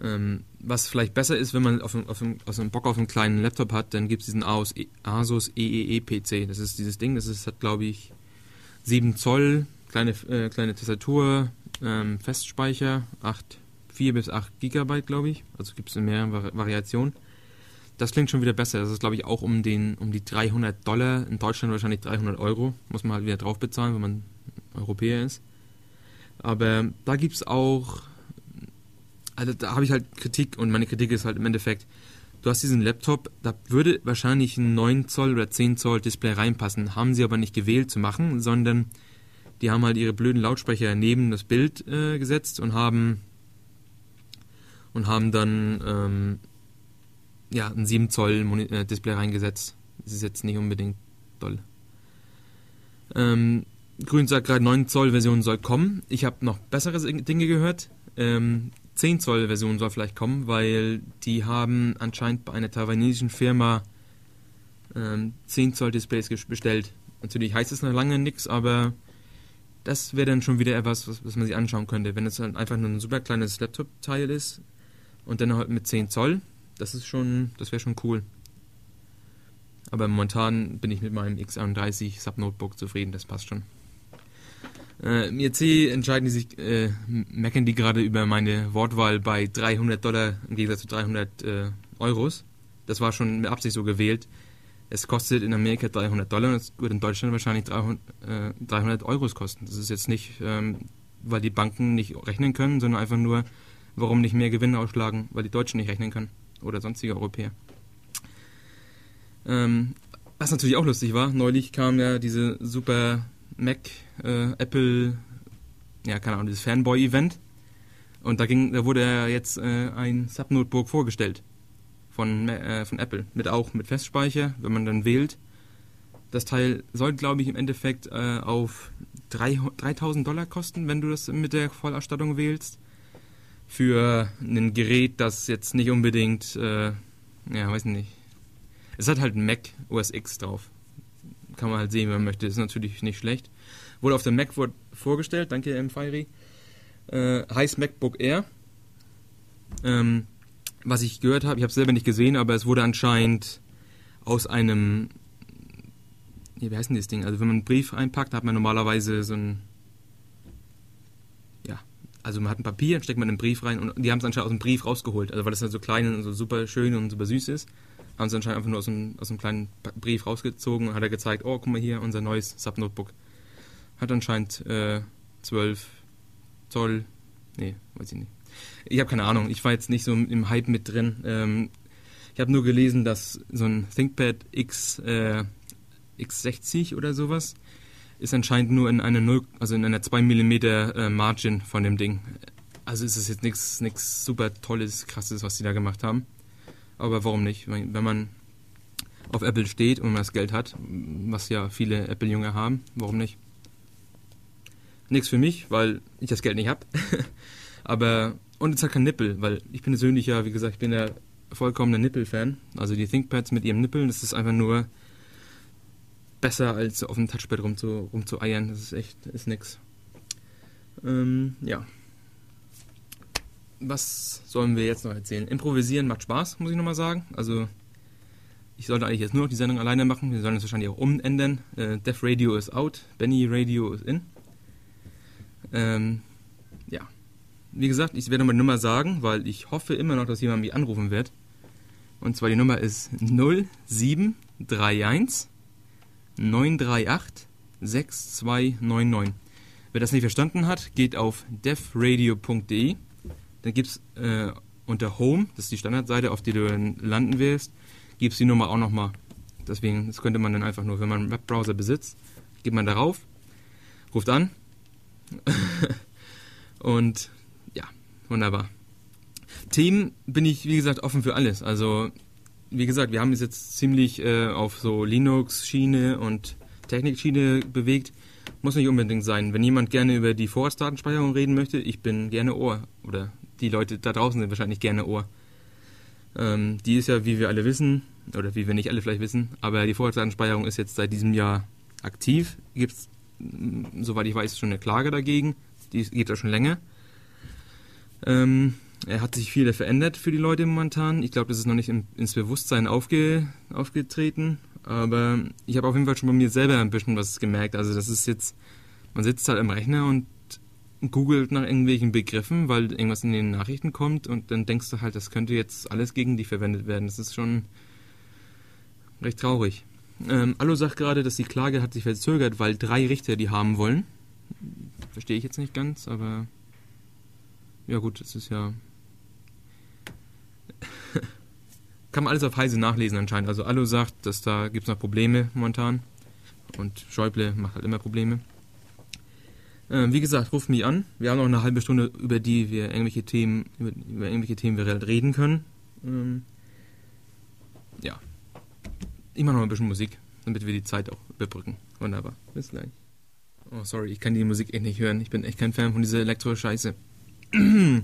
Ähm, was vielleicht besser ist, wenn man auf, auf, auf einen Bock auf einen kleinen Laptop hat, dann gibt es diesen Asus EEE PC. Das ist dieses Ding, das ist, hat glaube ich 7 Zoll, kleine, äh, kleine Tastatur, ähm, Festspeicher, 8, 4 bis 8 Gigabyte, glaube ich. Also gibt es in mehreren Vari Variationen. Das klingt schon wieder besser. Das ist, glaube ich, auch um, den, um die 300 Dollar. In Deutschland wahrscheinlich 300 Euro. Muss man halt wieder drauf bezahlen, wenn man Europäer ist. Aber da gibt es auch. Also da habe ich halt Kritik und meine Kritik ist halt im Endeffekt, du hast diesen Laptop, da würde wahrscheinlich ein 9 Zoll oder 10 Zoll Display reinpassen, haben sie aber nicht gewählt zu machen, sondern die haben halt ihre blöden Lautsprecher neben das Bild äh, gesetzt und haben und haben dann ähm, ja, ein 7 Zoll äh, Display reingesetzt. Das ist jetzt nicht unbedingt toll. Ähm, Grün sagt gerade 9 Zoll Version soll kommen. Ich habe noch bessere Dinge gehört. Ähm, 10 Zoll Version soll vielleicht kommen, weil die haben anscheinend bei einer taiwanesischen Firma ähm, 10 Zoll Displays bestellt. Natürlich heißt es noch lange nichts, aber das wäre dann schon wieder etwas, was, was, man sich anschauen könnte. Wenn es halt einfach nur ein super kleines Laptop-Teil ist und dann halt mit 10 Zoll, das ist schon, das wäre schon cool. Aber momentan bin ich mit meinem X31 Sub-Notebook zufrieden, das passt schon. Äh, Im IRC entscheiden die sich, äh, meckern die gerade über meine Wortwahl bei 300 Dollar im Gegensatz zu 300 äh, Euros. Das war schon mit Absicht so gewählt. Es kostet in Amerika 300 Dollar und es wird in Deutschland wahrscheinlich 300, äh, 300 Euros kosten. Das ist jetzt nicht, ähm, weil die Banken nicht rechnen können, sondern einfach nur, warum nicht mehr Gewinne ausschlagen, weil die Deutschen nicht rechnen können oder sonstige Europäer. Ähm, was natürlich auch lustig war, neulich kam ja diese super Mac, äh, Apple ja, keine Ahnung, dieses Fanboy-Event. Und da, ging, da wurde jetzt äh, ein Subnotebook vorgestellt von, äh, von Apple. Mit auch mit Festspeicher, wenn man dann wählt. Das Teil soll, glaube ich, im Endeffekt äh, auf 3, 3000 Dollar kosten, wenn du das mit der Vollausstattung wählst. Für ein Gerät, das jetzt nicht unbedingt, äh, ja, weiß nicht. Es hat halt Mac OS X drauf. Kann man halt sehen, wenn man möchte. Ist natürlich nicht schlecht. Wurde auf dem Mac vorgestellt, danke M. Fiery. Äh, heißt MacBook Air. Ähm, was ich gehört habe, ich habe es selber nicht gesehen, aber es wurde anscheinend aus einem wie heißt denn das Ding? Also wenn man einen Brief einpackt, hat man normalerweise so ein, also man hat ein Papier, steckt man einen Brief rein und die haben es anscheinend aus dem Brief rausgeholt. Also weil das halt so klein und so super schön und super süß ist, haben sie anscheinend einfach nur aus einem, aus einem kleinen Brief rausgezogen und hat er gezeigt, oh, guck mal hier, unser neues Subnotebook. Hat anscheinend äh, 12 Zoll, nee, weiß ich nicht. Ich habe keine Ahnung, ich war jetzt nicht so im Hype mit drin. Ähm, ich habe nur gelesen, dass so ein ThinkPad X äh, X60 oder sowas, ist anscheinend nur in einer 0, also in einer 2 mm äh, Margin von dem Ding. Also ist es jetzt nichts super tolles, krasses, was sie da gemacht haben. Aber warum nicht? Wenn man auf Apple steht und man das Geld hat, was ja viele Apple-Junge haben, warum nicht? Nichts für mich, weil ich das Geld nicht habe. Aber, und es hat kein Nippel, weil ich persönlich ja, wie gesagt, ich bin ja vollkommener Nippel-Fan. Also die ThinkPads mit ihrem Nippeln, das ist einfach nur besser als auf dem Touchpad rumzu, rumzueiern. Das ist echt, ist nix. Ähm, ja. Was sollen wir jetzt noch erzählen? Improvisieren macht Spaß, muss ich nochmal sagen. Also, ich sollte eigentlich jetzt nur noch die Sendung alleine machen. Wir sollen es wahrscheinlich auch umändern. Äh, Def Radio ist out, Benny Radio ist in. Ähm, ja. Wie gesagt, ich werde die Nummer sagen, weil ich hoffe immer noch, dass jemand mich anrufen wird. Und zwar die Nummer ist 0731 938 6299. Wer das nicht verstanden hat, geht auf devradio.de. Dann gibt es äh, unter Home, das ist die Standardseite, auf die du landen wirst, gibt es die Nummer auch nochmal. Deswegen, das könnte man dann einfach nur, wenn man einen Webbrowser besitzt, geht man darauf, ruft an und ja, wunderbar. Themen bin ich, wie gesagt, offen für alles. Also wie gesagt, wir haben es jetzt ziemlich äh, auf so Linux-Schiene und Technik-Schiene bewegt. Muss nicht unbedingt sein. Wenn jemand gerne über die Vorratsdatenspeicherung reden möchte, ich bin gerne Ohr. Oder die Leute da draußen sind wahrscheinlich gerne Ohr. Ähm, die ist ja, wie wir alle wissen, oder wie wir nicht alle vielleicht wissen, aber die Vorratsdatenspeicherung ist jetzt seit diesem Jahr aktiv. Gibt es, soweit ich weiß, schon eine Klage dagegen. Die geht ja schon länger. Ähm, er hat sich viel verändert für die Leute momentan. Ich glaube, das ist noch nicht ins Bewusstsein aufge, aufgetreten. Aber ich habe auf jeden Fall schon bei mir selber ein bisschen was gemerkt. Also das ist jetzt, man sitzt halt am Rechner und googelt nach irgendwelchen Begriffen, weil irgendwas in den Nachrichten kommt und dann denkst du halt, das könnte jetzt alles gegen dich verwendet werden. Das ist schon recht traurig. Ähm, Allo sagt gerade, dass die Klage hat sich verzögert, weil drei Richter die haben wollen. Verstehe ich jetzt nicht ganz, aber ja gut, das ist ja kann man alles auf Heise nachlesen anscheinend. Also Allo sagt, dass da gibt es noch Probleme momentan. Und Schäuble macht halt immer Probleme. Ähm, wie gesagt, ruft mich an. Wir haben noch eine halbe Stunde, über die wir irgendwelche Themen, über, über irgendwelche Themen wir reden können. Ähm, ja. Ich mache noch ein bisschen Musik, damit wir die Zeit auch überbrücken. Wunderbar. Bis gleich. Oh, sorry, ich kann die Musik echt nicht hören. Ich bin echt kein Fan von dieser Elektro-Scheiße.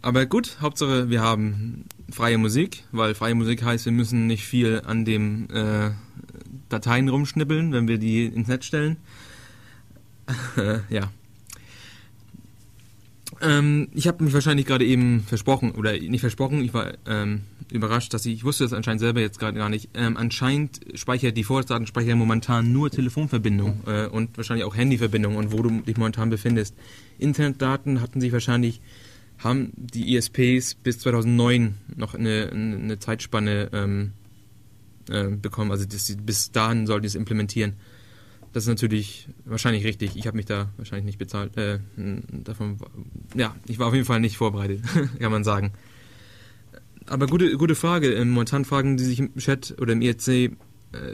Aber gut, Hauptsache wir haben freie Musik, weil freie Musik heißt, wir müssen nicht viel an den äh, Dateien rumschnippeln, wenn wir die ins Netz stellen. ja. Ähm, ich habe mich wahrscheinlich gerade eben versprochen, oder nicht versprochen, ich war ähm, überrascht, dass ich, ich wusste das anscheinend selber jetzt gerade gar nicht, ähm, anscheinend speichert die Vorratsdatenspeicher momentan nur Telefonverbindung äh, und wahrscheinlich auch Handyverbindung und wo du dich momentan befindest. Internetdaten hatten sich wahrscheinlich haben die ISPs bis 2009 noch eine, eine Zeitspanne ähm, äh, bekommen. Also das, bis dahin sollten die es implementieren. Das ist natürlich wahrscheinlich richtig. Ich habe mich da wahrscheinlich nicht bezahlt. Äh, davon, ja, ich war auf jeden Fall nicht vorbereitet, kann man sagen. Aber gute, gute Frage. Ähm, momentan fragen die sich im Chat oder im IRC, äh,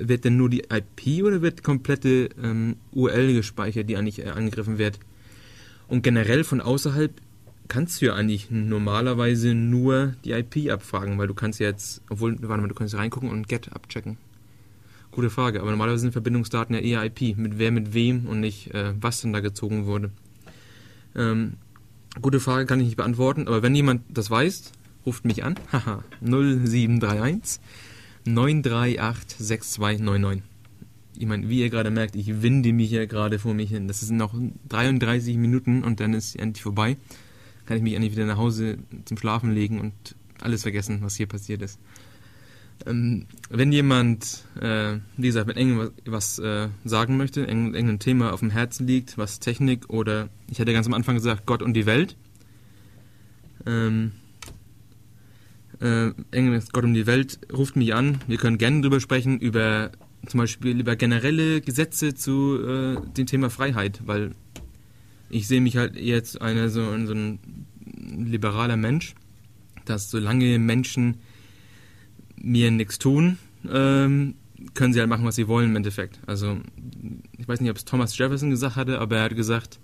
wird denn nur die IP oder wird komplette ähm, URL gespeichert, die eigentlich äh, angegriffen wird? Und generell von außerhalb kannst du ja eigentlich normalerweise nur die IP abfragen, weil du kannst jetzt, obwohl, warte mal, du kannst reingucken und GET abchecken. Gute Frage, aber normalerweise sind Verbindungsdaten ja eher IP, mit wer mit wem und nicht, äh, was denn da gezogen wurde. Ähm, gute Frage kann ich nicht beantworten, aber wenn jemand das weiß, ruft mich an. Haha, 0731 938 6299. Ich meine, wie ihr gerade merkt, ich winde mich hier gerade vor mich hin. Das sind noch 33 Minuten und dann ist endlich vorbei kann ich mich endlich wieder nach Hause zum Schlafen legen und alles vergessen, was hier passiert ist. Ähm, wenn jemand, äh, wie gesagt, mit irgendwas äh, sagen möchte, irgendein Thema auf dem Herzen liegt, was Technik oder, ich hatte ganz am Anfang gesagt, Gott und die Welt. Ähm, äh, Gott und die Welt ruft mich an. Wir können gerne darüber sprechen, über zum Beispiel über generelle Gesetze zu äh, dem Thema Freiheit, weil ich sehe mich halt jetzt einer so, so ein liberaler Mensch, dass solange Menschen mir nichts tun, ähm, können sie halt machen, was sie wollen im Endeffekt. Also ich weiß nicht, ob es Thomas Jefferson gesagt hatte, aber er hat gesagt,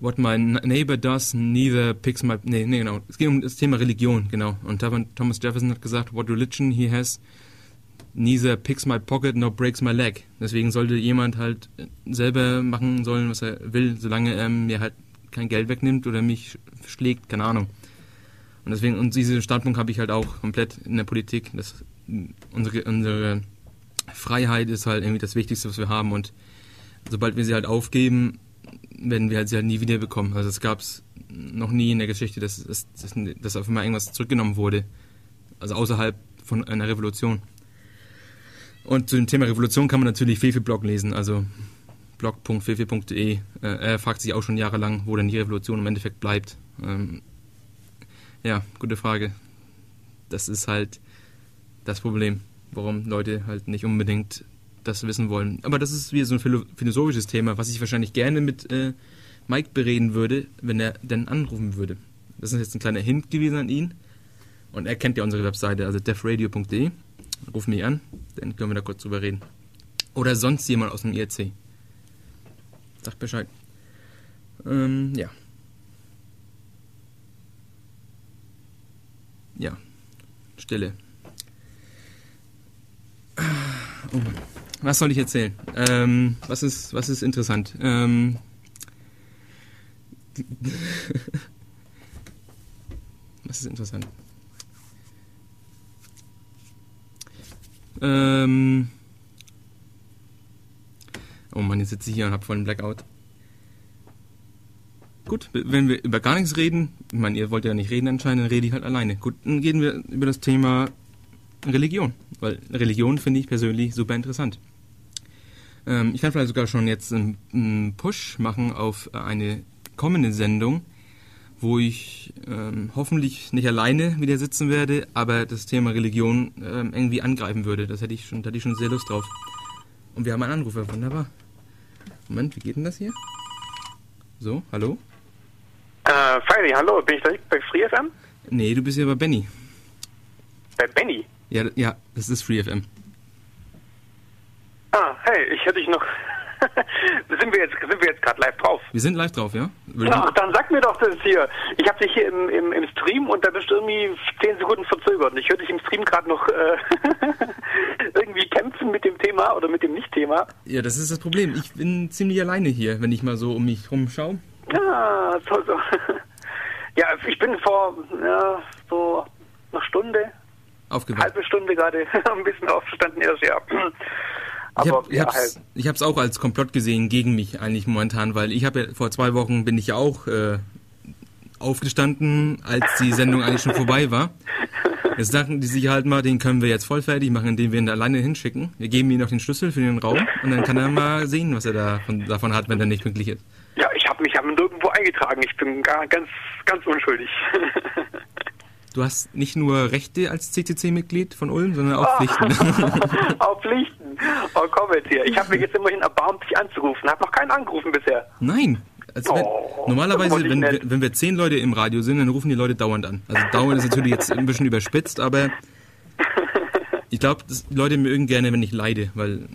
what my neighbor does neither picks my... Nee, nee, genau. Es geht um das Thema Religion, genau. Und Thomas Jefferson hat gesagt, what religion he has neither picks my pocket nor breaks my leg. Deswegen sollte jemand halt selber machen sollen, was er will, solange er mir halt kein Geld wegnimmt oder mich schlägt, keine Ahnung. Und deswegen, und diesen Standpunkt habe ich halt auch komplett in der Politik. dass unsere, unsere Freiheit ist halt irgendwie das Wichtigste, was wir haben. Und sobald wir sie halt aufgeben, werden wir halt sie halt nie wieder bekommen. Also es gab es noch nie in der Geschichte, dass, dass, dass auf einmal irgendwas zurückgenommen wurde. Also außerhalb von einer Revolution. Und zu dem Thema Revolution kann man natürlich Fefe-Blog lesen, also blog.fefe.de. Äh, er fragt sich auch schon jahrelang, wo denn die Revolution im Endeffekt bleibt. Ähm, ja, gute Frage. Das ist halt das Problem, warum Leute halt nicht unbedingt das wissen wollen. Aber das ist wie so ein philosophisches Thema, was ich wahrscheinlich gerne mit äh, Mike bereden würde, wenn er denn anrufen würde. Das ist jetzt ein kleiner Hint gewesen an ihn. Und er kennt ja unsere Webseite, also defradio.de. Ruf mich an, dann können wir da kurz drüber reden. Oder sonst jemand aus dem IRC. Sagt Bescheid. Ähm, ja. Ja. Stille. Oh Mann. Was soll ich erzählen? Ähm, was, ist, was ist interessant? Ähm, was ist interessant? Ähm oh Mann, jetzt sitze ich hier und habe voll einen Blackout. Gut, wenn wir über gar nichts reden, ich meine, ihr wollt ja nicht reden anscheinend, dann rede ich halt alleine. Gut, dann reden wir über das Thema Religion, weil Religion finde ich persönlich super interessant. Ähm, ich kann vielleicht sogar schon jetzt einen Push machen auf eine kommende Sendung, wo ich ähm, hoffentlich nicht alleine wieder sitzen werde, aber das Thema Religion ähm, irgendwie angreifen würde. Das hätte ich schon, da hätte ich schon sehr Lust drauf. Und wir haben einen Anrufer, wunderbar. Moment, wie geht denn das hier? So, hallo? Äh, Friday, hallo, bin ich da bei FreeFM? Nee, du bist ja bei Benny. Bei Benny? Ja, ja, das ist FreeFM. Ah, hey, ich hätte dich noch sind wir jetzt, sind wir jetzt gerade live drauf? Wir sind live drauf, ja? Ach, dann sag mir doch das hier. Ich habe dich hier im, im, im, Stream und da bist du irgendwie 10 Sekunden verzögert. Und ich höre dich im Stream gerade noch äh, irgendwie kämpfen mit dem Thema oder mit dem Nicht-Thema. Ja, das ist das Problem. Ich bin ziemlich alleine hier, wenn ich mal so um mich rumschaue. Ja, so, so. Ja, ich bin vor ja, so einer Stunde, Aufgewacht. halbe Stunde gerade ein bisschen aufgestanden erst, ja. Aber ich habe es ja, halt. auch als Komplott gesehen gegen mich eigentlich momentan, weil ich habe ja vor zwei Wochen bin ich ja auch äh, aufgestanden, als die Sendung eigentlich schon vorbei war. Jetzt dachten die sich halt mal, den können wir jetzt voll fertig machen, indem wir ihn da alleine hinschicken. Wir geben ihm noch den Schlüssel für den Raum und dann kann er mal sehen, was er davon, davon hat, wenn er nicht pünktlich ist. Ja, ich habe mich aber nirgendwo eingetragen. Ich bin gar, ganz, ganz unschuldig. Du hast nicht nur Rechte als CCC-Mitglied von Ulm, sondern auch Pflichten. auch Pflichten. Oh, komm jetzt hier. Ich habe mich jetzt immerhin erbarmt, dich anzurufen. Habe noch keinen angerufen bisher. Nein. Also wenn, oh, normalerweise, wenn wir, wenn wir zehn Leute im Radio sind, dann rufen die Leute dauernd an. Also dauernd ist natürlich jetzt ein bisschen überspitzt, aber ich glaube, die Leute mögen gerne, wenn ich leide, weil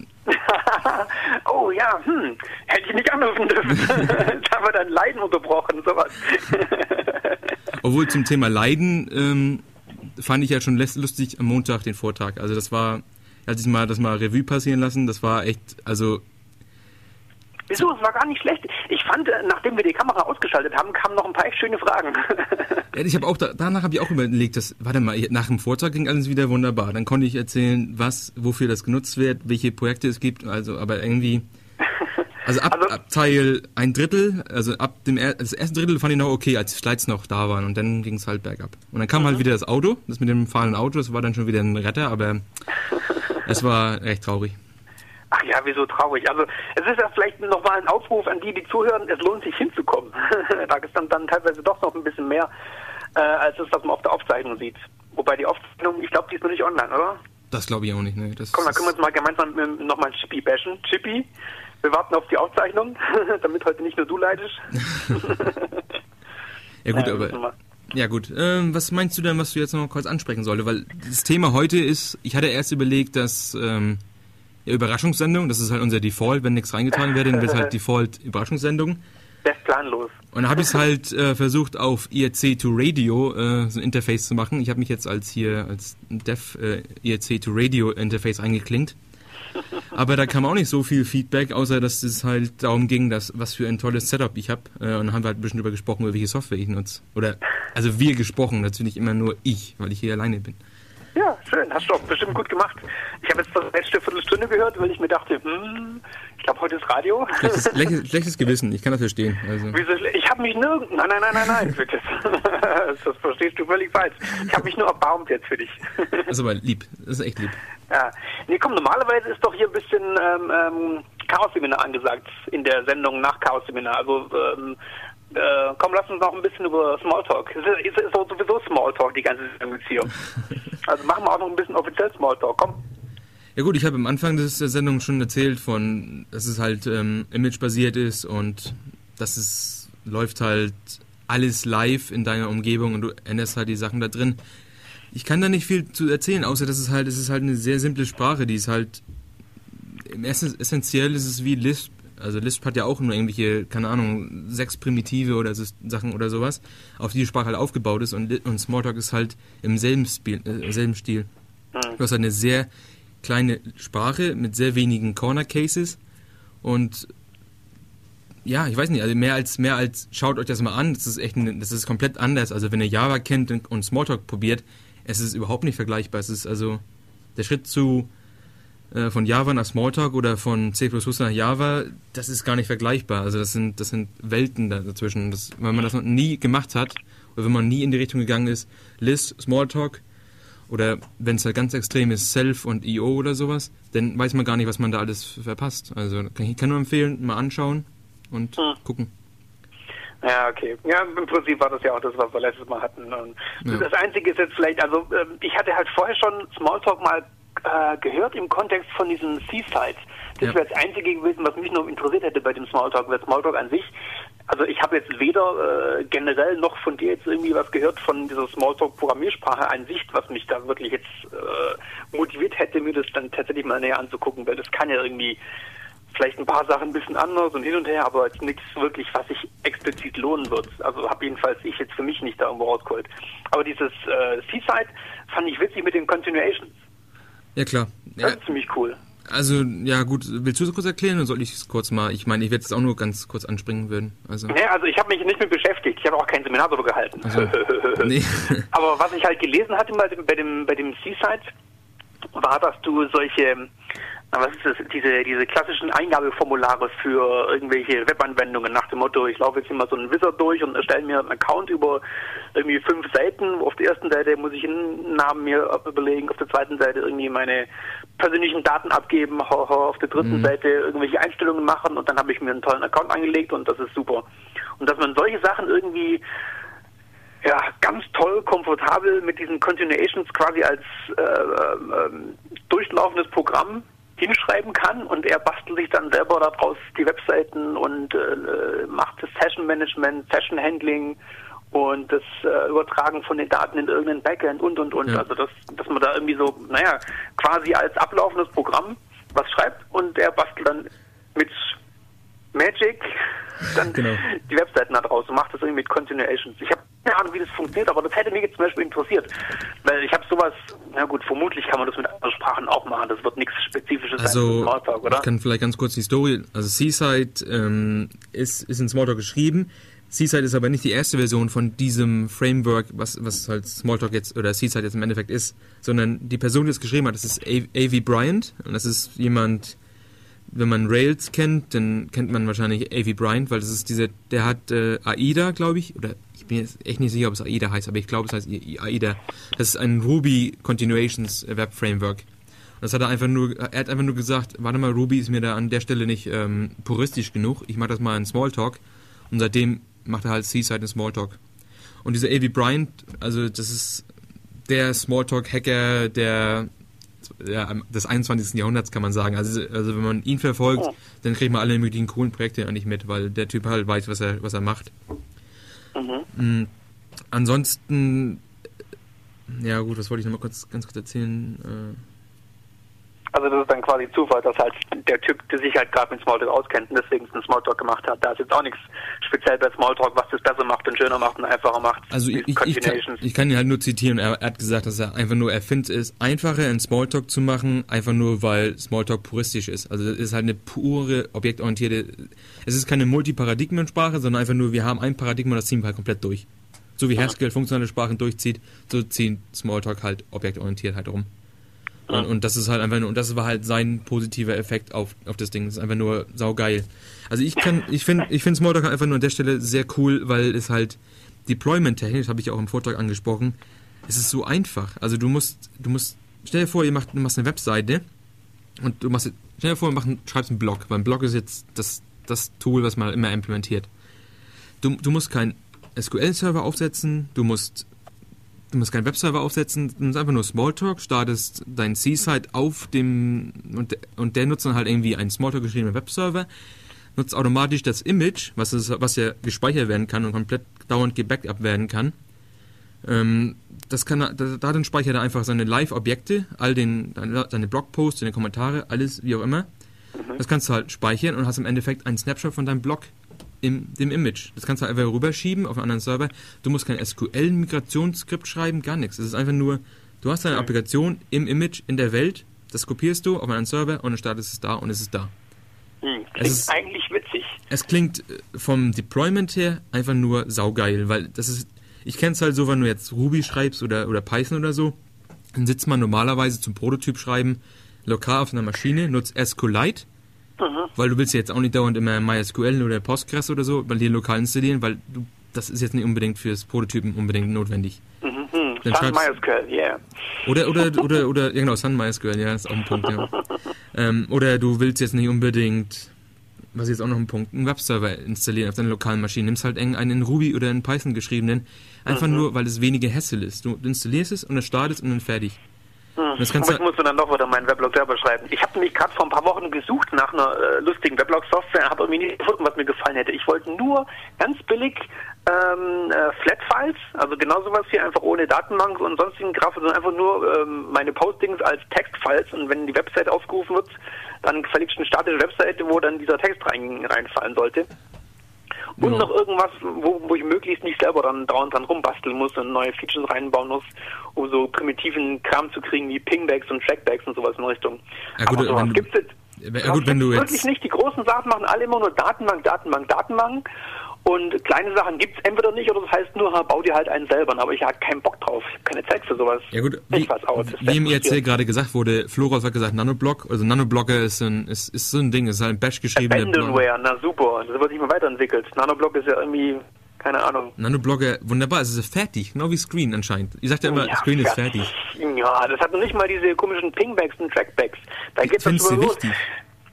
oh ja, hm, hätte ich nicht anrufen dürfen. da haben wir dann Leiden unterbrochen, sowas. Obwohl zum Thema Leiden ähm, fand ich ja schon lustig am Montag den Vortrag. Also das war, als ich mal das mal Revue passieren lassen, das war echt, also Wieso? Es war gar nicht schlecht. Ich fand, äh, nachdem wir die Kamera ausgeschaltet haben, kamen noch ein paar echt schöne Fragen. ja, ich habe auch danach habe ich auch überlegt, dass warte mal, nach dem Vortrag ging alles wieder wunderbar. Dann konnte ich erzählen, was, wofür das genutzt wird, welche Projekte es gibt. Also, aber irgendwie, also ab, also, ab Teil ein Drittel, also ab dem er, das erste Drittel fand ich noch okay, als die Slides noch da waren und dann ging es halt bergab. Und dann kam halt mhm. halt wieder das Auto, das mit dem fahrenden Auto, das war dann schon wieder ein Retter, aber es war recht traurig. Ach ja, wieso traurig? Also es ist ja vielleicht nochmal ein Aufruf an die, die zuhören, es lohnt sich hinzukommen. da ist dann, dann teilweise doch noch ein bisschen mehr, äh, als das, was man auf der Aufzeichnung sieht. Wobei die Aufzeichnung, ich glaube, die ist noch nicht online, oder? Das glaube ich auch nicht, ne. Das Komm, dann können wir uns mal gemeinsam nochmal Chippy bashen. Chippy, wir warten auf die Aufzeichnung, damit heute nicht nur du leidest. ja gut, aber... Ja gut, ähm, was meinst du denn, was du jetzt noch kurz ansprechen sollte? Weil das Thema heute ist, ich hatte erst überlegt, dass ähm, ja, Überraschungssendung, das ist halt unser Default, wenn nichts reingetragen wird, dann wird halt Default Überraschungssendung. Das planlos. Und dann habe ich es halt äh, versucht auf IRC to Radio äh, so ein Interface zu machen. Ich habe mich jetzt als hier als Dev äh, IRC to Radio Interface eingeklinkt. Aber da kam auch nicht so viel Feedback, außer dass es halt darum ging, dass was für ein tolles Setup ich habe. Äh, und dann haben wir halt ein bisschen darüber gesprochen, über welche Software ich nutze. Oder also wir gesprochen, natürlich immer nur ich, weil ich hier alleine bin. Ja, schön. Hast du auch bestimmt gut gemacht. Ich habe jetzt das letzte Viertelstunde gehört, weil ich mir dachte, hm, ich glaube, heute ist Radio. Schlechtes, schlechtes, Gewissen, ich kann das verstehen. Also. Ich habe mich nirgends... Nein, nein, nein, nein, nein, wirklich. das verstehst du völlig falsch. Ich habe mich nur erbarmt jetzt für dich. Das ist aber lieb. Das ist echt lieb. Ja. Nee, komm, normalerweise ist doch hier ein bisschen ähm, ähm, Chaos-Seminar angesagt in der Sendung nach Chaos-Seminar. Also ähm, äh, komm, lass uns noch ein bisschen über Smalltalk. Es ist, ist, sowieso Smalltalk, die ganze Beziehung. also machen wir auch noch ein bisschen offiziell Smalltalk. Komm. Ja gut, ich habe am Anfang der Sendung schon erzählt von, dass es halt ähm, imagebasiert ist und dass es läuft halt alles live in deiner Umgebung und du änderst halt die Sachen da drin. Ich kann da nicht viel zu erzählen, außer dass es halt, es ist halt eine sehr simple Sprache, die ist halt im essentiell ist es wie Lisp also Lisp hat ja auch nur irgendwelche, keine Ahnung, sechs Primitive oder so Sachen oder sowas, auf die die Sprache halt aufgebaut ist und, und Smalltalk ist halt im selben, Spiel, äh, selben Stil. Du hast halt eine sehr kleine Sprache mit sehr wenigen Corner Cases und ja, ich weiß nicht, also mehr als mehr als schaut euch das mal an, das ist echt ein, das ist komplett anders. Also wenn ihr Java kennt und Smalltalk probiert, es ist überhaupt nicht vergleichbar. Es ist also der Schritt zu äh, von Java nach Smalltalk oder von C++ nach Java, das ist gar nicht vergleichbar. Also das sind, das sind Welten dazwischen. Das, wenn man das noch nie gemacht hat oder wenn man nie in die Richtung gegangen ist, List, Smalltalk oder wenn es halt ganz extrem ist, Self und IO oder sowas, dann weiß man gar nicht, was man da alles verpasst. Also kann ich kann nur empfehlen, mal anschauen und hm. gucken. Ja, okay. Ja, im Prinzip war das ja auch das, was wir letztes Mal hatten. Ja. Das Einzige ist jetzt vielleicht, also ähm, ich hatte halt vorher schon Smalltalk mal äh, gehört im Kontext von diesen Seasides. Das ja. wäre das Einzige gewesen, was mich noch interessiert hätte bei dem Smalltalk, weil Smalltalk an sich, also ich habe jetzt weder äh, generell noch von dir jetzt irgendwie was gehört von dieser Smalltalk-Programmiersprache an sich, was mich da wirklich jetzt äh, motiviert hätte, mir das dann tatsächlich mal näher anzugucken, weil das kann ja irgendwie vielleicht ein paar Sachen ein bisschen anders und hin und her, aber jetzt nichts wirklich, was sich explizit lohnen wird. Also habe jedenfalls ich jetzt für mich nicht da irgendwo rausgeholt. Aber dieses äh, Seaside fand ich witzig mit den Continuations. Ja, klar. Das ja. ist ziemlich cool. Also, ja gut, willst du es kurz erklären oder soll ich es kurz mal? Ich meine, ich werde es auch nur ganz kurz anspringen würden. Also, nee, also ich habe mich nicht mit beschäftigt. Ich habe auch kein Seminar darüber gehalten. Also, nee. Aber was ich halt gelesen hatte bei dem, bei dem, bei dem Seaside, war, dass du solche was ist das, diese, diese klassischen Eingabeformulare für irgendwelche Webanwendungen nach dem Motto, ich laufe jetzt immer so einen Wizard durch und erstelle mir einen Account über irgendwie fünf Seiten. Auf der ersten Seite muss ich einen Namen mir überlegen, auf der zweiten Seite irgendwie meine persönlichen Daten abgeben, auf der dritten mhm. Seite irgendwelche Einstellungen machen und dann habe ich mir einen tollen Account angelegt und das ist super. Und dass man solche Sachen irgendwie ja, ganz toll, komfortabel mit diesen Continuations quasi als äh, äh, durchlaufendes Programm hinschreiben kann und er bastelt sich dann selber daraus die Webseiten und äh, macht das Session Management, Session Handling und das äh, Übertragen von den Daten in irgendein Backend und und und. Ja. Also dass, dass man da irgendwie so, naja, quasi als ablaufendes Programm was schreibt und er bastelt dann mit Magic dann genau. die Webseiten da draus und macht das irgendwie mit Continuations. Ich habe keine Ahnung, wie das funktioniert, aber das hätte mich jetzt zum Beispiel interessiert. Weil ich habe sowas, na gut, vermutlich kann man das mit anderen Sprachen auch machen. Das wird nichts Spezifisches also, sein Smalltalk, oder? Ich kann vielleicht ganz kurz die Story, also Seaside ähm, ist, ist in Smalltalk geschrieben. Seaside ist aber nicht die erste Version von diesem Framework, was, was halt Smalltalk jetzt oder Seaside jetzt im Endeffekt ist, sondern die Person, die es geschrieben hat, das ist A.V. Bryant und das ist jemand, wenn man Rails kennt, dann kennt man wahrscheinlich A.V. Bryant, weil das ist diese, der hat äh, AIDA, glaube ich, oder ich bin jetzt echt nicht sicher, ob es AIDA heißt, aber ich glaube, es heißt AIDA. Das ist ein Ruby Continuations Web Framework. Das hat er einfach nur, er hat einfach nur gesagt, warte mal, Ruby ist mir da an der Stelle nicht ähm, puristisch genug, ich mache das mal in Smalltalk. Und seitdem macht er halt Seaside in Smalltalk. Und dieser A.V. Bryant, also das ist der Smalltalk-Hacker der, ja, des 21. Jahrhunderts, kann man sagen. Also, also wenn man ihn verfolgt, oh. dann kriegt man alle möglichen coolen Projekte eigentlich mit, weil der Typ halt weiß, was er, was er macht. Mhm. Mhm. Ansonsten, ja gut, was wollte ich noch mal kurz, ganz kurz erzählen? Äh, also das ist dann quasi Zufall, dass halt der Typ, der sich halt gerade mit Smalltalk auskennt und deswegen einen Smalltalk gemacht hat. Da ist jetzt auch nichts speziell bei Smalltalk, was das besser macht und schöner macht und einfacher macht. Also ich, ich, ich, kann, ich kann ihn halt nur zitieren. Er, er, hat gesagt, dass er einfach nur, er findet es einfacher, in Smalltalk zu machen, einfach nur, weil Smalltalk puristisch ist. Also es ist halt eine pure, objektorientierte, es ist keine Multiparadigmensprache, sondern einfach nur, wir haben ein Paradigma, das ziehen wir halt komplett durch. So wie Haskell funktionale Sprachen durchzieht, so ziehen Smalltalk halt objektorientiert halt rum. Und, und, das ist halt einfach nur, und das war halt sein positiver Effekt auf, auf das Ding. Das ist einfach nur saugeil. Also ich kann, ich finde, ich finde Smalltalk einfach nur an der Stelle sehr cool, weil es halt deployment-technisch, habe ich ja auch im Vortrag angesprochen, es ist so einfach. Also du musst, du musst, stell dir vor, ihr macht, du machst eine Webseite und du machst, stell dir vor, du machst, schreibst einen Blog, weil ein Blog ist jetzt das, das Tool, was man immer implementiert. Du, du musst keinen SQL-Server aufsetzen, du musst Du musst keinen Webserver aufsetzen, du musst einfach nur Smalltalk, startest dein C-Site auf dem und, und der nutzt dann halt irgendwie einen Smalltalk geschriebenen Webserver, nutzt automatisch das Image, was, ist, was ja gespeichert werden kann und komplett dauernd gebackup werden kann. Ähm, das kann da, darin speichert er einfach seine Live-Objekte, all den, seine Blogposts, seine Kommentare, alles wie auch immer. Mhm. Das kannst du halt speichern und hast im Endeffekt einen Snapshot von deinem Blog im dem Image. Das kannst du einfach rüberschieben auf einen anderen Server. Du musst kein SQL-Migrationsskript schreiben, gar nichts. Es ist einfach nur, du hast deine Applikation im Image in der Welt, das kopierst du auf einen Server und dann startest es da und es ist da. Hm, klingt es ist eigentlich witzig. Es klingt äh, vom Deployment her einfach nur saugeil, weil das ist, ich kenne es halt so, wenn du jetzt Ruby schreibst oder, oder Python oder so, dann sitzt man normalerweise zum Prototyp schreiben lokal auf einer Maschine, nutzt SQLite Mhm. Weil du willst jetzt auch nicht dauernd immer MySQL oder Postgres oder so bei dir lokal installieren, weil du, das ist jetzt nicht unbedingt fürs Prototypen unbedingt notwendig. Mhm. Dann Sun MySQL, yeah. Oder, oder, oder, oder, ja genau, Sun MySQL, ja, ist auch ein Punkt, ja. ähm, oder du willst jetzt nicht unbedingt, was ist jetzt auch noch ein Punkt, einen Webserver installieren auf deiner lokalen Maschine. Nimmst halt einen in Ruby oder in Python geschriebenen, einfach mhm. nur, weil es weniger Hassel ist. Du installierst es und dann startest und dann fertig. Hm. Das kannst Aber ich muss dann doch wieder meinen Weblog selber schreiben. Ich habe nämlich gerade vor ein paar Wochen gesucht nach einer äh, lustigen Weblog-Software, habe irgendwie nicht gefunden, was mir gefallen hätte. Ich wollte nur ganz billig ähm, äh, Flat-Files, also genau sowas hier, einfach ohne Datenbank und sonstigen Grafik, sondern einfach nur ähm, meine Postings als Textfiles und wenn die Website aufgerufen wird, dann verlegst du eine statische Webseite, wo dann dieser Text rein, reinfallen sollte. Und ja. noch irgendwas, wo, wo ich möglichst nicht selber dann dauernd dran rumbasteln muss und neue Features reinbauen muss, um so primitiven Kram zu kriegen wie Pingbacks und Trackbacks und sowas in Richtung. Ja, gut, Aber sowas gibt es ja, gut, wenn du jetzt wirklich nicht. Die großen Sachen machen alle immer nur Datenbank, Datenbank, Datenbank. Und kleine Sachen gibt es entweder nicht oder das heißt nur, bau dir halt einen selber. Aber ich habe keinen Bock drauf. Ich habe keine Zeit für sowas. Ja gut, wie, wie mir jetzt hier gerade gesagt wurde, Floros hat gesagt Nanoblock. Also Nanoblocker ist, ein, ist, ist so ein Ding, ist halt ein Bash geschrieben. Abandonware, na super. Das wird nicht mehr weiterentwickelt. Nanoblock ist ja irgendwie keine Ahnung. Nanoblocker, wunderbar, es ist fertig, genau wie Screen anscheinend. Ihr sagt ja immer, ja, Screen fertig. ist fertig. Ja, das hat noch nicht mal diese komischen Pingbacks und Trackbacks. Da geht es los. wichtig?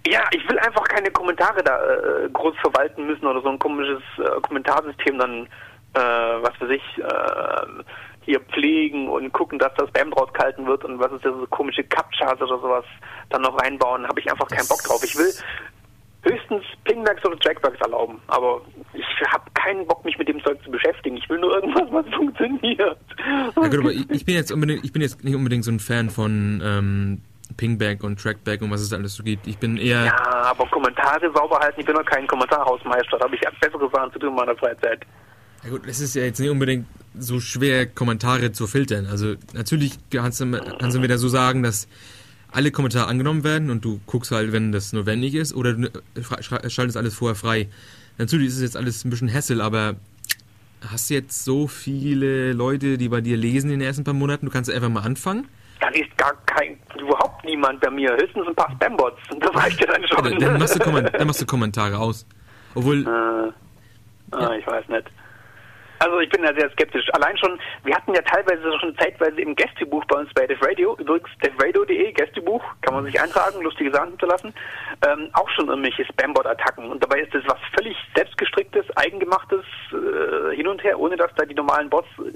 Ja, ich will einfach keine Kommentare da äh, groß verwalten müssen oder so ein komisches äh, Kommentarsystem dann, äh, was für sich, äh, hier pflegen und gucken, dass das Spam draus gehalten wird und was ist das so komische Captchas oder sowas dann noch reinbauen, habe ich einfach keinen Bock drauf. Ich will höchstens Pingbacks oder Trackbacks erlauben, aber ich habe keinen Bock, mich mit dem Zeug zu beschäftigen. Ich will nur irgendwas, was funktioniert. Ja gut, aber ich, bin jetzt unbedingt, ich bin jetzt nicht unbedingt so ein Fan von ähm, Pingback und Trackback und was es alles so gibt. Ich bin eher. Ja, aber Kommentare sauber halten, ich bin noch kein Kommentarhausmeister. Da habe ich bessere Sachen zu tun in meiner Freizeit. Ja gut, es ist ja jetzt nicht unbedingt so schwer, Kommentare zu filtern. Also natürlich kannst du, kannst du wieder so sagen, dass alle Kommentare angenommen werden und du guckst halt, wenn das notwendig ist, oder du schaltest alles vorher frei. Natürlich ist es jetzt alles ein bisschen Hassel, aber hast du jetzt so viele Leute, die bei dir lesen in den ersten paar Monaten? Du kannst einfach mal anfangen. Da ist gar kein, überhaupt niemand bei mir. Höchstens ein paar Spambots. Das reicht ja dann schon. Ja, dann, machst du dann machst du Kommentare aus. Obwohl. Äh, ja. Ich weiß nicht. Also ich bin da sehr skeptisch. Allein schon, wir hatten ja teilweise schon zeitweise im Gästebuch bei uns bei Def Radio, übrigens devradio.de, Gästebuch, kann man sich eintragen, lustige Sachen hinterlassen, ähm, auch schon irgendwelche Spambot-Attacken. Und dabei ist das was völlig selbstgestricktes, eigengemachtes äh, hin und her, ohne dass da die normalen Bots äh,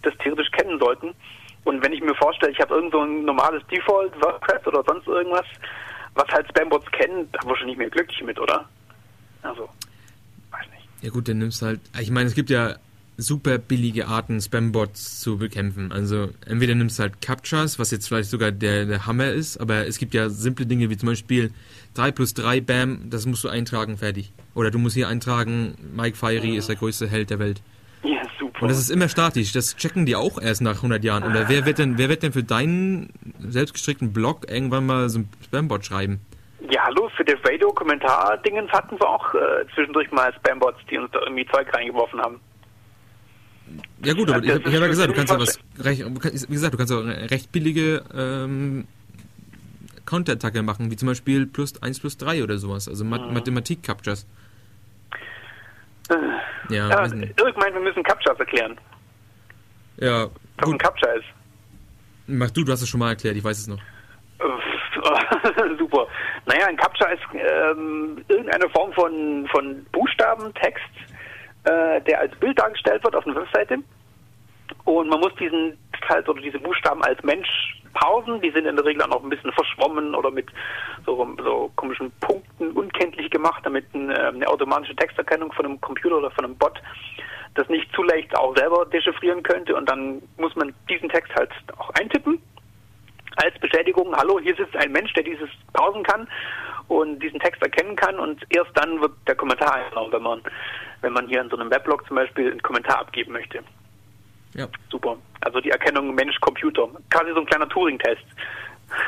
das theoretisch kennen sollten. Und wenn ich mir vorstelle, ich habe irgend so ein normales Default, WordPress oder sonst irgendwas, was halt Spambots kennen, da wir schon nicht mehr glücklich mit, oder? Also, weiß nicht. Ja gut, dann nimmst du halt, ich meine, es gibt ja super billige Arten, Spambots zu bekämpfen. Also entweder nimmst du halt Captchas, was jetzt vielleicht sogar der, der Hammer ist, aber es gibt ja simple Dinge wie zum Beispiel 3 plus 3, bam, das musst du eintragen, fertig. Oder du musst hier eintragen, Mike Fiery ja. ist der größte Held der Welt. Ja, super. Und das ist immer statisch, das checken die auch erst nach 100 Jahren. Oder wer wird denn, wer wird denn für deinen selbstgestrickten Blog irgendwann mal so ein Spambot schreiben? Ja, hallo, für das Radio-Kommentar-Dingens hatten wir auch äh, zwischendurch mal Spambots, die uns da irgendwie Zeug reingeworfen haben. Ja gut, aber ich, ich habe ja gesagt, du kannst ja was recht, wie gesagt, du kannst auch eine recht billige ähm, Counterattacke machen, wie zum Beispiel plus 1 plus 3 oder sowas, also mhm. Mathematik-Captures. Äh, ja, ja Irk meint, wir müssen Captures erklären. Ja. Was ein Capture ist. Mach du, du hast es schon mal erklärt, ich weiß es noch. Super. Naja, ein Capture ist ähm, irgendeine Form von, von Buchstaben, Text, äh, der als Bild dargestellt wird auf einer Webseite. Und man muss diesen halt oder diese Buchstaben als Mensch pausen. Die sind in der Regel auch noch ein bisschen verschwommen oder mit so, so komischen Punkten unkenntlich gemacht, damit eine, äh, eine automatische Texterkennung von einem Computer oder von einem Bot das nicht zu leicht auch selber dechiffrieren könnte. Und dann muss man diesen Text halt auch eintippen als Bestätigung, hallo, hier sitzt ein Mensch, der dieses pausen kann und diesen Text erkennen kann und erst dann wird der Kommentar eingenommen, wenn man, wenn man hier in so einem Weblog zum Beispiel einen Kommentar abgeben möchte. Ja. Super. Also die Erkennung Mensch-Computer. Quasi so ein kleiner Turing-Test.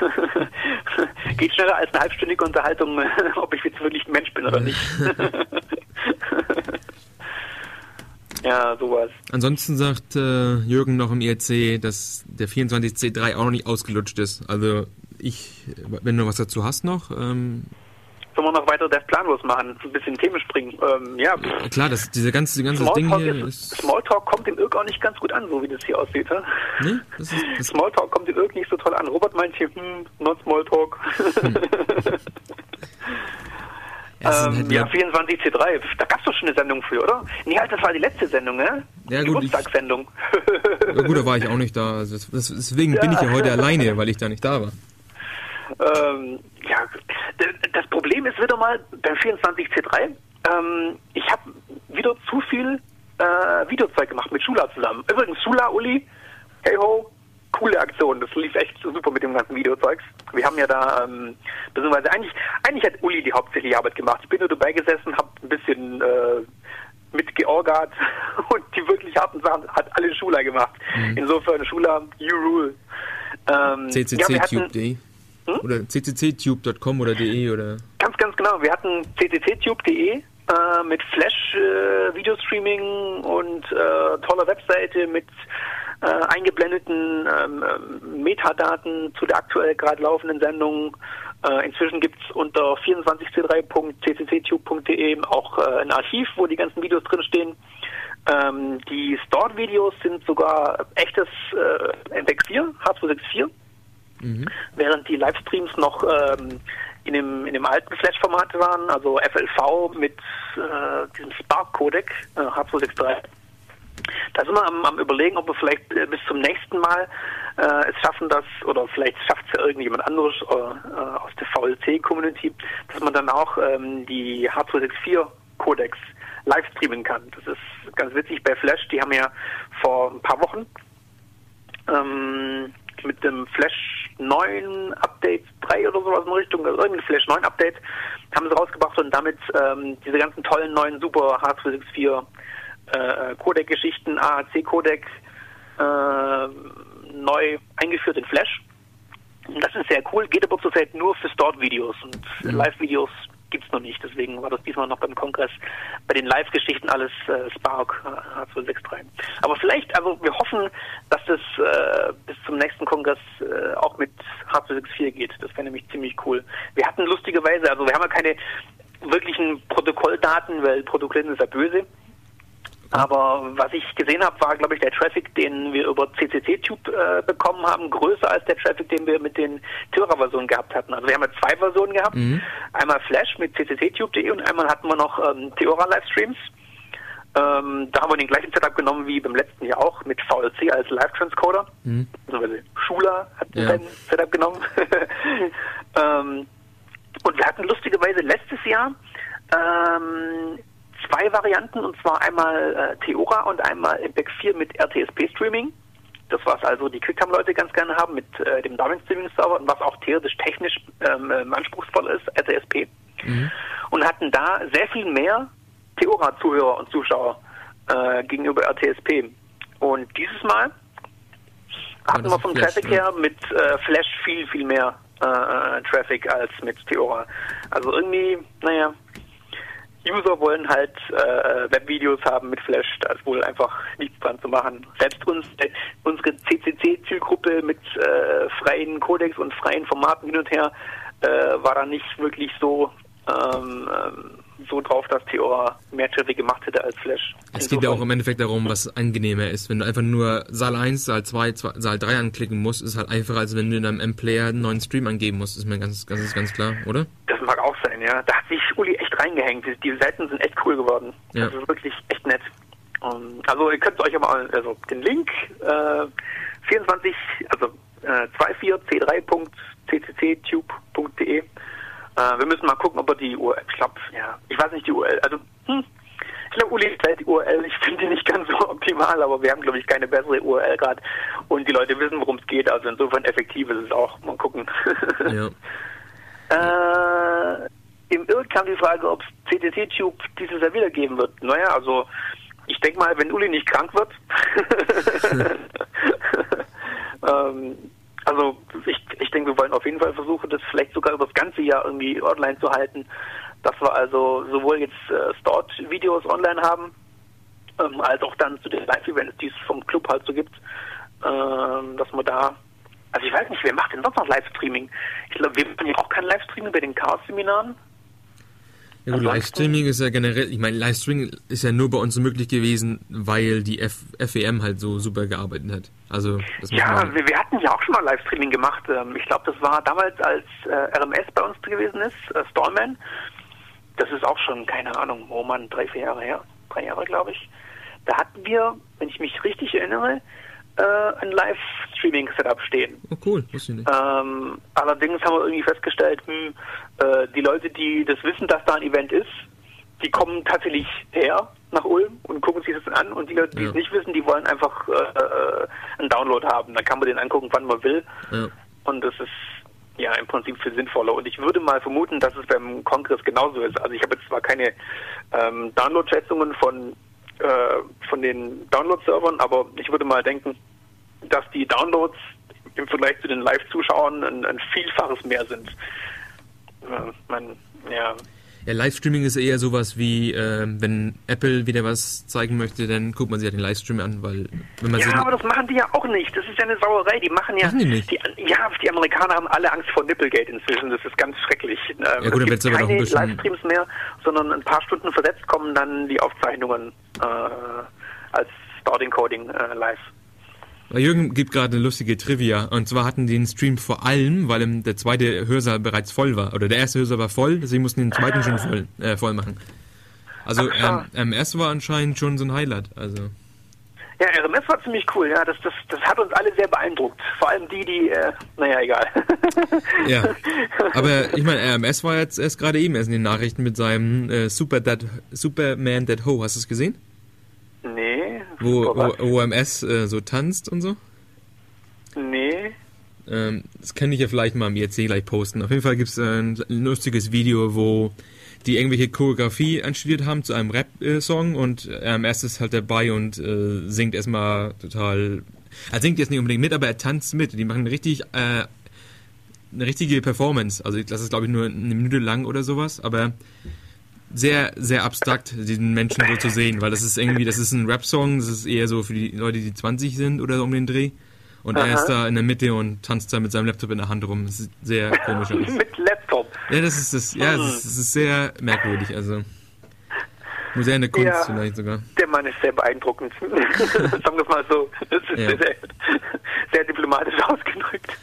Geht schneller als eine halbstündige Unterhaltung, ob ich jetzt wirklich ein Mensch bin oder nicht. ja, sowas. Ansonsten sagt äh, Jürgen noch im IRC, dass der 24C3 auch noch nicht ausgelutscht ist. Also ich, wenn du was dazu hast noch. Ähm Sollen wir noch weiter Death Planlos machen, ein bisschen Themen springen? Ähm, ja. ja. Klar, das, diese ganze, die ganze Ding hier ist, Smalltalk kommt dem Irk auch nicht ganz gut an, so wie das hier aussieht. Nee, das ist, das Smalltalk kommt dem Irk nicht so toll an. Robert meint hier, hm, not Smalltalk. Hm. Ja, ähm, halt ja 24C3, da gab es doch schon eine Sendung für, oder? Nee, halt, das war die letzte Sendung, ne? Ja, gut. Geburtstagssendung. ja, gut, da war ich auch nicht da. Also deswegen ja. bin ich ja heute alleine, weil ich da nicht da war. Ähm, ja, das Problem ist wieder mal beim 24C3, ähm, ich habe wieder zu viel äh, Videozeug gemacht mit Schula zusammen. Übrigens, Schula, Uli, hey ho, coole Aktion. Das lief echt super mit dem ganzen Videozeugs. Wir haben ja da, ähm, beziehungsweise eigentlich, eigentlich hat Uli die hauptsächliche Arbeit gemacht. Ich bin nur dabei gesessen, habe ein bisschen äh, mitgeorgert und die wirklich harten Sachen hat alle Schula gemacht. Mhm. Insofern Schula, you rule. Ähm, CCCTube.de ja, hm? oder ccctube.com oder de oder? Ganz, ganz genau. Wir hatten ccctube.de äh, mit Flash-Videostreaming äh, und äh, toller Webseite mit äh, eingeblendeten ähm, ähm, Metadaten zu der aktuell gerade laufenden Sendung. Äh, inzwischen gibt es unter 24c3.ccctube.de auch äh, ein Archiv, wo die ganzen Videos drinstehen. Ähm, die Stored-Videos sind sogar echtes äh, MPEG-4, H264, mhm. während die Livestreams noch ähm, in dem, in dem alten Flash-Format waren, also FLV mit äh, diesem Spark-Codec, äh, H263. Da sind wir am, am überlegen, ob wir vielleicht äh, bis zum nächsten Mal äh, es schaffen, dass, oder vielleicht schafft es ja irgendjemand anderes äh, äh aus der VLC-Community, dass man dann auch ähm, die H264-Codecs live streamen kann. Das ist ganz witzig bei Flash, die haben ja vor ein paar Wochen ähm, mit dem Flash 9 Update 3 oder sowas in Richtung, also irgendwie Flash 9 Update haben sie rausgebracht und damit ähm, diese ganzen tollen neuen super H264 äh, Codec-Geschichten, AAC-Codec äh, neu eingeführt in Flash. Das ist sehr cool, geht aber zurzeit nur für Stored-Videos und mhm. Live-Videos gibt es noch nicht. Deswegen war das diesmal noch beim Kongress bei den Live-Geschichten alles äh, Spark H263. Aber vielleicht, also wir hoffen, dass das äh, Kongress äh, auch mit H264 geht. Das wäre nämlich ziemlich cool. Wir hatten lustigerweise, also wir haben ja keine wirklichen Protokolldaten, weil Protokoll ist ja böse. Aber was ich gesehen habe, war, glaube ich, der Traffic, den wir über CCC-Tube äh, bekommen haben, größer als der Traffic, den wir mit den Theora-Versionen gehabt hatten. Also wir haben ja zwei Versionen gehabt. Mhm. Einmal Flash mit ccc-tube.de und einmal hatten wir noch ähm, Theora-Livestreams. Ähm, da haben wir den gleichen Setup genommen wie beim letzten Jahr auch mit VLC als Live-Transcoder. Mhm. Also Schula hat ja. sein Setup genommen. ähm, und wir hatten lustigerweise letztes Jahr ähm, zwei Varianten, und zwar einmal äh, Theora und einmal Impact 4 mit RTSP-Streaming. Das, was also die QuickTime-Leute ganz gerne haben mit äh, dem Darwin-Streaming-Server und was auch theoretisch technisch ähm, ähm anspruchsvoll ist, RTSP. Mhm. Und hatten da sehr viel mehr Theora-Zuhörer und Zuschauer äh, gegenüber RTSP. Und dieses Mal hatten wir vom Flash, Traffic her mit äh, Flash viel, viel mehr äh, äh, Traffic als mit Theora. Also irgendwie, naja, User wollen halt äh, Webvideos haben mit Flash, da ist wohl einfach nichts dran zu machen. Selbst uns, äh, unsere CCC-Zielgruppe mit äh, freien Codecs und freien Formaten hin und her äh, war da nicht wirklich so ähm, ähm, so drauf, dass Theora mehr Traffic gemacht hätte als Flash. Es Insofern. geht ja auch im Endeffekt darum, was angenehmer ist. Wenn du einfach nur Saal 1, Saal 2, Saal 3 anklicken musst, ist halt einfacher, als wenn du in deinem M-Player einen neuen Stream angeben musst. Ist mir ganz, ganz, ganz klar, oder? Das mag auch sein, ja. Da hat sich Uli echt reingehängt. Die, Seiten sind echt cool geworden. Ja. Das ist wirklich echt nett. Um, also ihr könnt euch aber also den Link äh, 24, also äh, 24c3.ccctube.de äh, wir müssen mal gucken, ob er die URL, ich glaube, ja, ich weiß nicht die URL, also, hm, ich glaube, Uli stellt die URL, ich finde die nicht ganz so optimal, aber wir haben, glaube ich, keine bessere URL gerade und die Leute wissen, worum es geht, also insofern effektiv ist es auch. Mal gucken. ja. äh, Im Irk kam die Frage, ob es CTC-Tube dieses Jahr wiedergeben wird. Naja, also, ich denke mal, wenn Uli nicht krank wird, ähm, also ich, ich denke, wir wollen auf jeden Fall versuchen, das vielleicht sogar über das ganze Jahr irgendwie online zu halten, dass wir also sowohl jetzt äh, Stored-Videos online haben, ähm, als auch dann zu den Live-Events, die es vom Club halt so gibt, ähm, dass man da, also ich weiß nicht, wer macht denn sonst noch Livestreaming? Ich glaube, wir machen ja auch kein Livestreaming bei den Chaos-Seminaren. Ja gut, Livestreaming ist ja generell, ich meine, Livestreaming ist ja nur bei uns möglich gewesen, weil die F FEM halt so super gearbeitet hat. Also das Ja, wir, wir, hatten ja auch schon mal Livestreaming gemacht. Ähm, ich glaube, das war damals, als äh, RMS bei uns gewesen ist, äh, Stallman. Das ist auch schon, keine Ahnung, oh Mann, drei, vier Jahre her. Drei Jahre, glaube ich. Da hatten wir, wenn ich mich richtig erinnere, äh, ein Live-Streaming-Setup stehen. Oh cool, wusste ich nicht. Ähm, allerdings haben wir irgendwie festgestellt, hm, äh, die Leute, die das wissen, dass da ein Event ist, die kommen tatsächlich her nach Ulm und gucken sich das an und die Leute, die ja. es nicht wissen, die wollen einfach äh, äh, einen Download haben. Dann kann man den angucken, wann man will. Ja. Und das ist ja im Prinzip viel sinnvoller. Und ich würde mal vermuten, dass es beim Kongress genauso ist. Also ich habe jetzt zwar keine ähm, Download-Schätzungen von äh, von den Download-Servern, aber ich würde mal denken, dass die Downloads im Vergleich zu den Live-Zuschauern ein, ein, Vielfaches mehr sind. Äh, man, ja. Ja, Livestreaming ist eher sowas wie, äh, wenn Apple wieder was zeigen möchte, dann guckt man sich ja den Livestream an, weil wenn man Ja, aber das machen die ja auch nicht. Das ist ja eine Sauerei. Die machen ja. Machen die nicht? Die, ja, die Amerikaner haben alle Angst vor Nipplegate inzwischen. Das ist ganz schrecklich. Ähm, ja, gut, es aber noch ein bisschen. Livestreams mehr, sondern ein paar Stunden versetzt kommen dann die Aufzeichnungen äh, als Starting Coding äh, live. Jürgen gibt gerade eine lustige Trivia. Und zwar hatten die den Stream vor allem, weil der zweite Hörsaal bereits voll war. Oder der erste Hörsaal war voll, deswegen mussten die den zweiten ah. schon voll, äh, voll machen. Also ähm, MS war anscheinend schon so ein Highlight. Also. Ja, RMS war ziemlich cool, ja. Das, das, das hat uns alle sehr beeindruckt. Vor allem die, die, äh, naja, egal. ja. Aber ich meine, RMS war jetzt erst gerade eben erst in den Nachrichten mit seinem äh, Super Dead, Superman Dead Ho. Hast du es gesehen? Nee. Wo, OMS äh, so tanzt und so? Nee. Ähm, das kann ich ja vielleicht mal am IRC gleich posten. Auf jeden Fall gibt es ein lustiges Video, wo die irgendwelche Choreografie anstudiert haben zu einem Rap-Song und erst ist halt dabei und äh, singt erstmal total. Er singt jetzt nicht unbedingt mit, aber er tanzt mit. Die machen richtig äh, eine richtige Performance. Also das ist glaube ich nur eine Minute lang oder sowas, aber sehr, sehr abstrakt, diesen Menschen so zu sehen, weil das ist irgendwie, das ist ein Rap-Song, das ist eher so für die Leute, die 20 sind oder so um den Dreh. Und Aha. er ist da in der Mitte und tanzt da mit seinem Laptop in der Hand rum. Das ist sehr komisch. mit Laptop? Ja, das ist das. Ja, das ist, das ist sehr merkwürdig. Also moderne Kunst ja, vielleicht sogar. Der Mann ist sehr beeindruckend. Sagen wir mal so. Das ist ja. sehr, sehr diplomatisch ausgedrückt.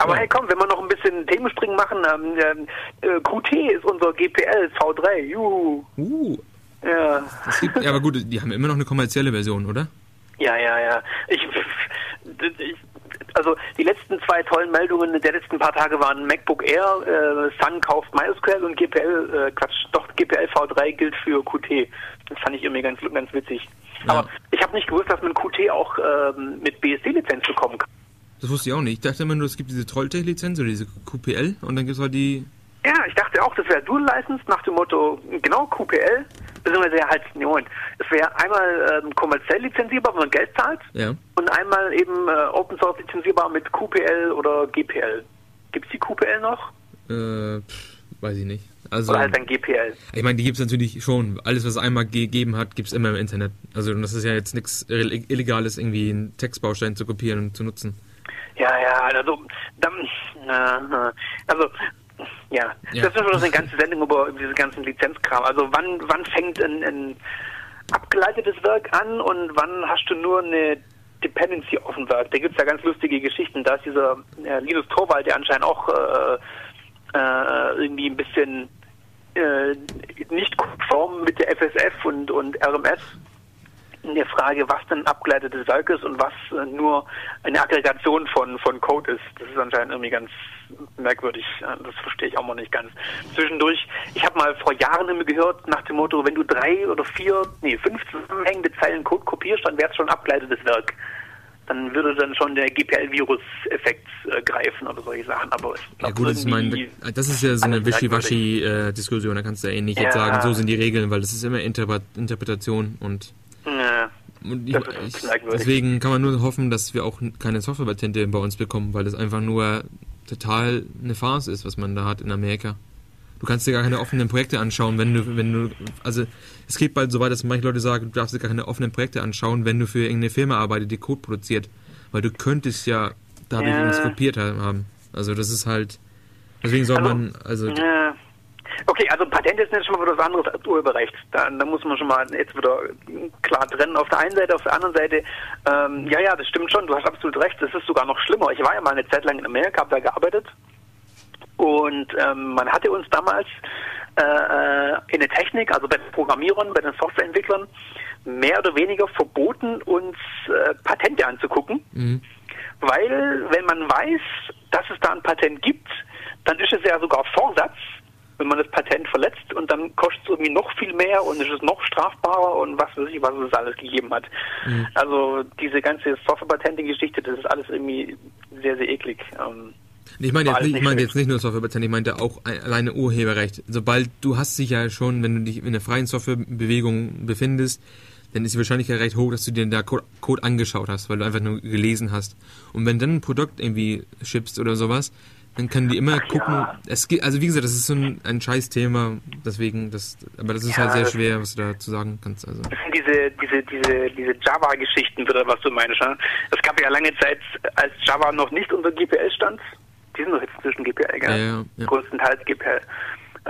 Aber hey, komm, wenn wir noch ein bisschen Themenspringen machen, ähm, äh, QT ist unser GPL V3. Juhu. Uh. Ja. Gibt, ja, aber gut, die haben immer noch eine kommerzielle Version, oder? Ja, ja, ja. Ich, ich, also die letzten zwei tollen Meldungen der letzten paar Tage waren MacBook Air, äh, Sun kauft MySQL und GPL, äh, Quatsch, doch GPL V3 gilt für Qt. Das fand ich irgendwie ganz, ganz witzig. Ja. Aber ich habe nicht gewusst, dass man Qt auch ähm, mit BSD-Lizenz bekommen kann. Das wusste ich auch nicht. Ich dachte immer nur, es gibt diese Trolltech-Lizenz oder diese QPL und dann gibt es halt die ja, ich dachte auch, das wäre Dual License nach dem Motto, genau, QPL, beziehungsweise halt, nee, Moment, es wäre einmal ähm, kommerziell lizenzierbar, wenn man Geld zahlt, ja. und einmal eben äh, Open Source lizenzierbar mit QPL oder GPL. Gibt es die QPL noch? Äh, pff, weiß ich nicht. Also, oder halt dann GPL. Ich meine, die gibt es natürlich schon. Alles, was es einmal gegeben hat, gibt es immer im Internet. Also das ist ja jetzt nichts Illegales, irgendwie einen Textbaustein zu kopieren und zu nutzen. Ja, ja, also, dann, äh, also ja, ja. das ist schon eine ganze Sendung über diese ganzen Lizenzkram. Also wann, wann fängt ein, ein abgeleitetes Werk an und wann hast du nur eine Dependency auf dem Werk? Da gibt es ja ganz lustige Geschichten. Da ist dieser äh, Linus Torvald, der anscheinend auch äh, äh, irgendwie ein bisschen äh, nicht konform mit der FSF und, und RMS in der Frage, was denn abgeleitetes Werk ist und was äh, nur eine Aggregation von, von Code ist. Das ist anscheinend irgendwie ganz merkwürdig. Das verstehe ich auch mal nicht ganz. Zwischendurch, ich habe mal vor Jahren immer gehört, nach dem Motto, wenn du drei oder vier, nee, fünf zusammenhängende Zeilen Code kopierst, dann wäre es schon abgeleitetes Werk. Dann würde dann schon der GPL-Virus-Effekt äh, greifen oder solche Sachen. Aber ja gut, ich meine, das ist ja so eine Wischiwaschi-Diskussion. Da kannst du ja eh nicht ja. jetzt sagen, so sind die Regeln, weil das ist immer Interpretation und ja. Ich, ich, deswegen kann man nur hoffen, dass wir auch keine Softwarepatente bei uns bekommen, weil das einfach nur total eine Farce ist, was man da hat in Amerika. Du kannst dir gar keine offenen Projekte anschauen, wenn du, wenn du, also es geht bald so weit, dass manche Leute sagen, du darfst dir gar keine offenen Projekte anschauen, wenn du für irgendeine Firma arbeitest, die Code produziert, weil du könntest ja dadurch ja. irgendwas kopiert haben. Also das ist halt, deswegen soll also, man, also ja. Okay, also Patent ist nicht schon mal was anderes als Urheberrecht. Da, da muss man schon mal jetzt wieder klar trennen. Auf der einen Seite, auf der anderen Seite, ähm, ja, ja, das stimmt schon, du hast absolut recht, das ist sogar noch schlimmer. Ich war ja mal eine Zeit lang in Amerika, habe da gearbeitet und ähm, man hatte uns damals äh, äh, in der Technik, also bei den Programmierern, bei den Softwareentwicklern, mehr oder weniger verboten, uns äh, Patente anzugucken. Mhm. Weil, wenn man weiß, dass es da ein Patent gibt, dann ist es ja sogar Vorsatz wenn man das Patent verletzt und dann kostet es irgendwie noch viel mehr und ist es noch strafbarer und was weiß ich, was es alles gegeben hat. Mhm. Also diese ganze Software-Patente-Geschichte, das ist alles irgendwie sehr, sehr eklig. Ähm, ich meine jetzt, nicht, ich meine jetzt nicht nur Softwarepatent, ich meinte auch alleine Urheberrecht. Sobald du hast dich ja schon, wenn du dich in einer freien Softwarebewegung befindest, dann ist die Wahrscheinlichkeit recht hoch, dass du dir da Code angeschaut hast, weil du einfach nur gelesen hast. Und wenn dann ein Produkt irgendwie schippst oder sowas, dann können die immer Ach, gucken. Ja. Es geht, also wie gesagt, das ist so ein, ein Scheiß-Thema, deswegen, das, aber das ist ja, halt sehr schwer, was du dazu sagen kannst. Also. Das sind diese, diese, diese, diese Java-Geschichten, was du meinst. Ne? Es gab ja lange Zeit, als Java noch nicht unter GPL stand, die sind doch jetzt zwischen GPL, gell? Ja, ja, ja. Größtenteils GPL.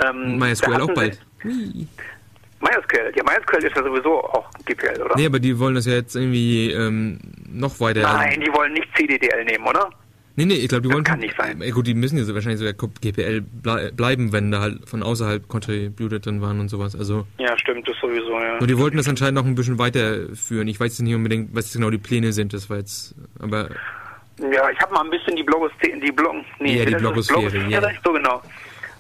Ähm, MySQL auch bald. MySQL, ja, MySQL ist ja sowieso auch GPL, oder? Nee, aber die wollen das ja jetzt irgendwie ähm, noch weiter. Nein, die wollen nicht CDDL nehmen, oder? Nee, nee, ich glaube, die das wollen. kann nicht sein. Gut, die müssen ja so wahrscheinlich sogar GPL bleiben, wenn da halt von außerhalb contributed drin waren und sowas. Also. Ja, stimmt, das sowieso, ja. Nur die wollten das anscheinend noch ein bisschen weiterführen. Ich weiß jetzt nicht unbedingt, was genau die Pläne sind, das war jetzt, aber. Ja, ich habe mal ein bisschen die Blogosphäre, die Blog, nee, ja, die Blogosphäre, Blogosphäre ja. so genau.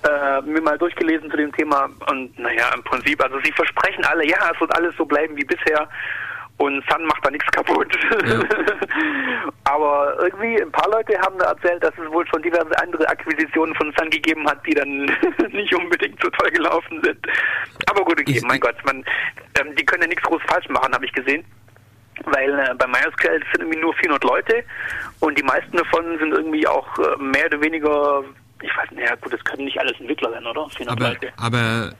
Äh, mir mal durchgelesen zu dem Thema und naja, im Prinzip, also sie versprechen alle, ja, es wird alles so bleiben wie bisher und Sun macht da nichts kaputt. Ja. Aber irgendwie ein paar Leute haben da erzählt, dass es wohl schon diverse andere Akquisitionen von Sun gegeben hat, die dann nicht unbedingt so toll gelaufen sind. Aber gut, okay, mein Gott, man, ähm, die können ja nichts groß falsch machen, habe ich gesehen. Weil äh, bei MySQL sind irgendwie nur 400 Leute und die meisten davon sind irgendwie auch äh, mehr oder weniger ich weiß nicht, ja gut, das können nicht alles Entwickler sein, oder? Aber, aber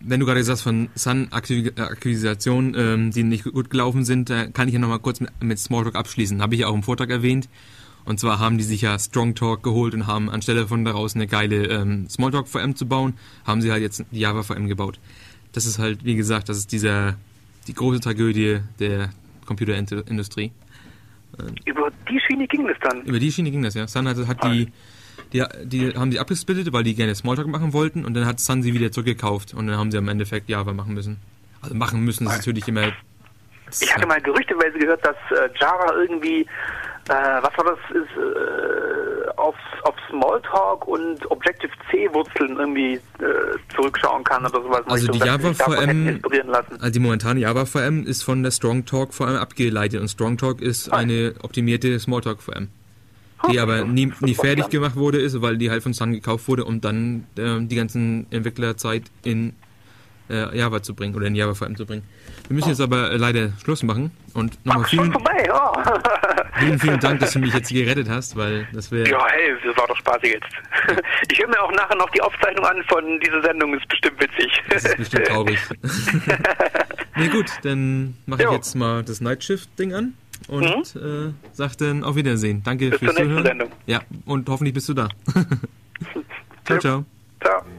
wenn du gerade sagst von Sun-Akquisitionen, ähm, die nicht gut gelaufen sind, da kann ich ja nochmal kurz mit, mit Smalltalk abschließen. Habe ich ja auch im Vortrag erwähnt. Und zwar haben die sich ja Strongtalk geholt und haben anstelle von daraus eine geile ähm, Smalltalk-VM zu bauen, haben sie halt jetzt die Java-VM gebaut. Das ist halt, wie gesagt, das ist dieser, die große Tragödie der Computerindustrie. Über die Schiene ging das dann? Über die Schiene ging das, ja. Sun hat, hat die die, die haben sie abgesplittet, weil die gerne Smalltalk machen wollten und dann hat Sun sie wieder zurückgekauft und dann haben sie im Endeffekt Java machen müssen. Also machen müssen ist natürlich immer. Ich hatte mal gerüchteweise gehört, dass äh, Java irgendwie, äh, was war das, ist, äh, auf, auf Smalltalk und Objective-C-Wurzeln irgendwie äh, zurückschauen kann oder sowas. Also die Java VM, also die momentane Java VM ist von der Strongtalk VM abgeleitet und Strongtalk ist eine optimierte Smalltalk VM die aber nie, nie fertig gemacht wurde, ist, weil die halt von Sun gekauft wurde, um dann äh, die ganzen Entwicklerzeit in äh, Java zu bringen oder in Java vor allem zu bringen. Wir müssen jetzt aber äh, leider Schluss machen und nochmal vielen, oh. vielen, vielen Dank, dass du mich jetzt hier gerettet hast, weil das wäre. Ja, hey, das war doch spaßig jetzt. Ich höre mir auch nachher noch die Aufzeichnung an von dieser Sendung, ist bestimmt witzig. Das ist bestimmt traurig. nee, gut, dann mache ich jetzt mal das Nightshift-Ding an und mhm. äh, sag dann auf Wiedersehen. Danke bis fürs Zuhören. Sendung. Ja, und hoffentlich bist du da. ciao, ciao. Ciao.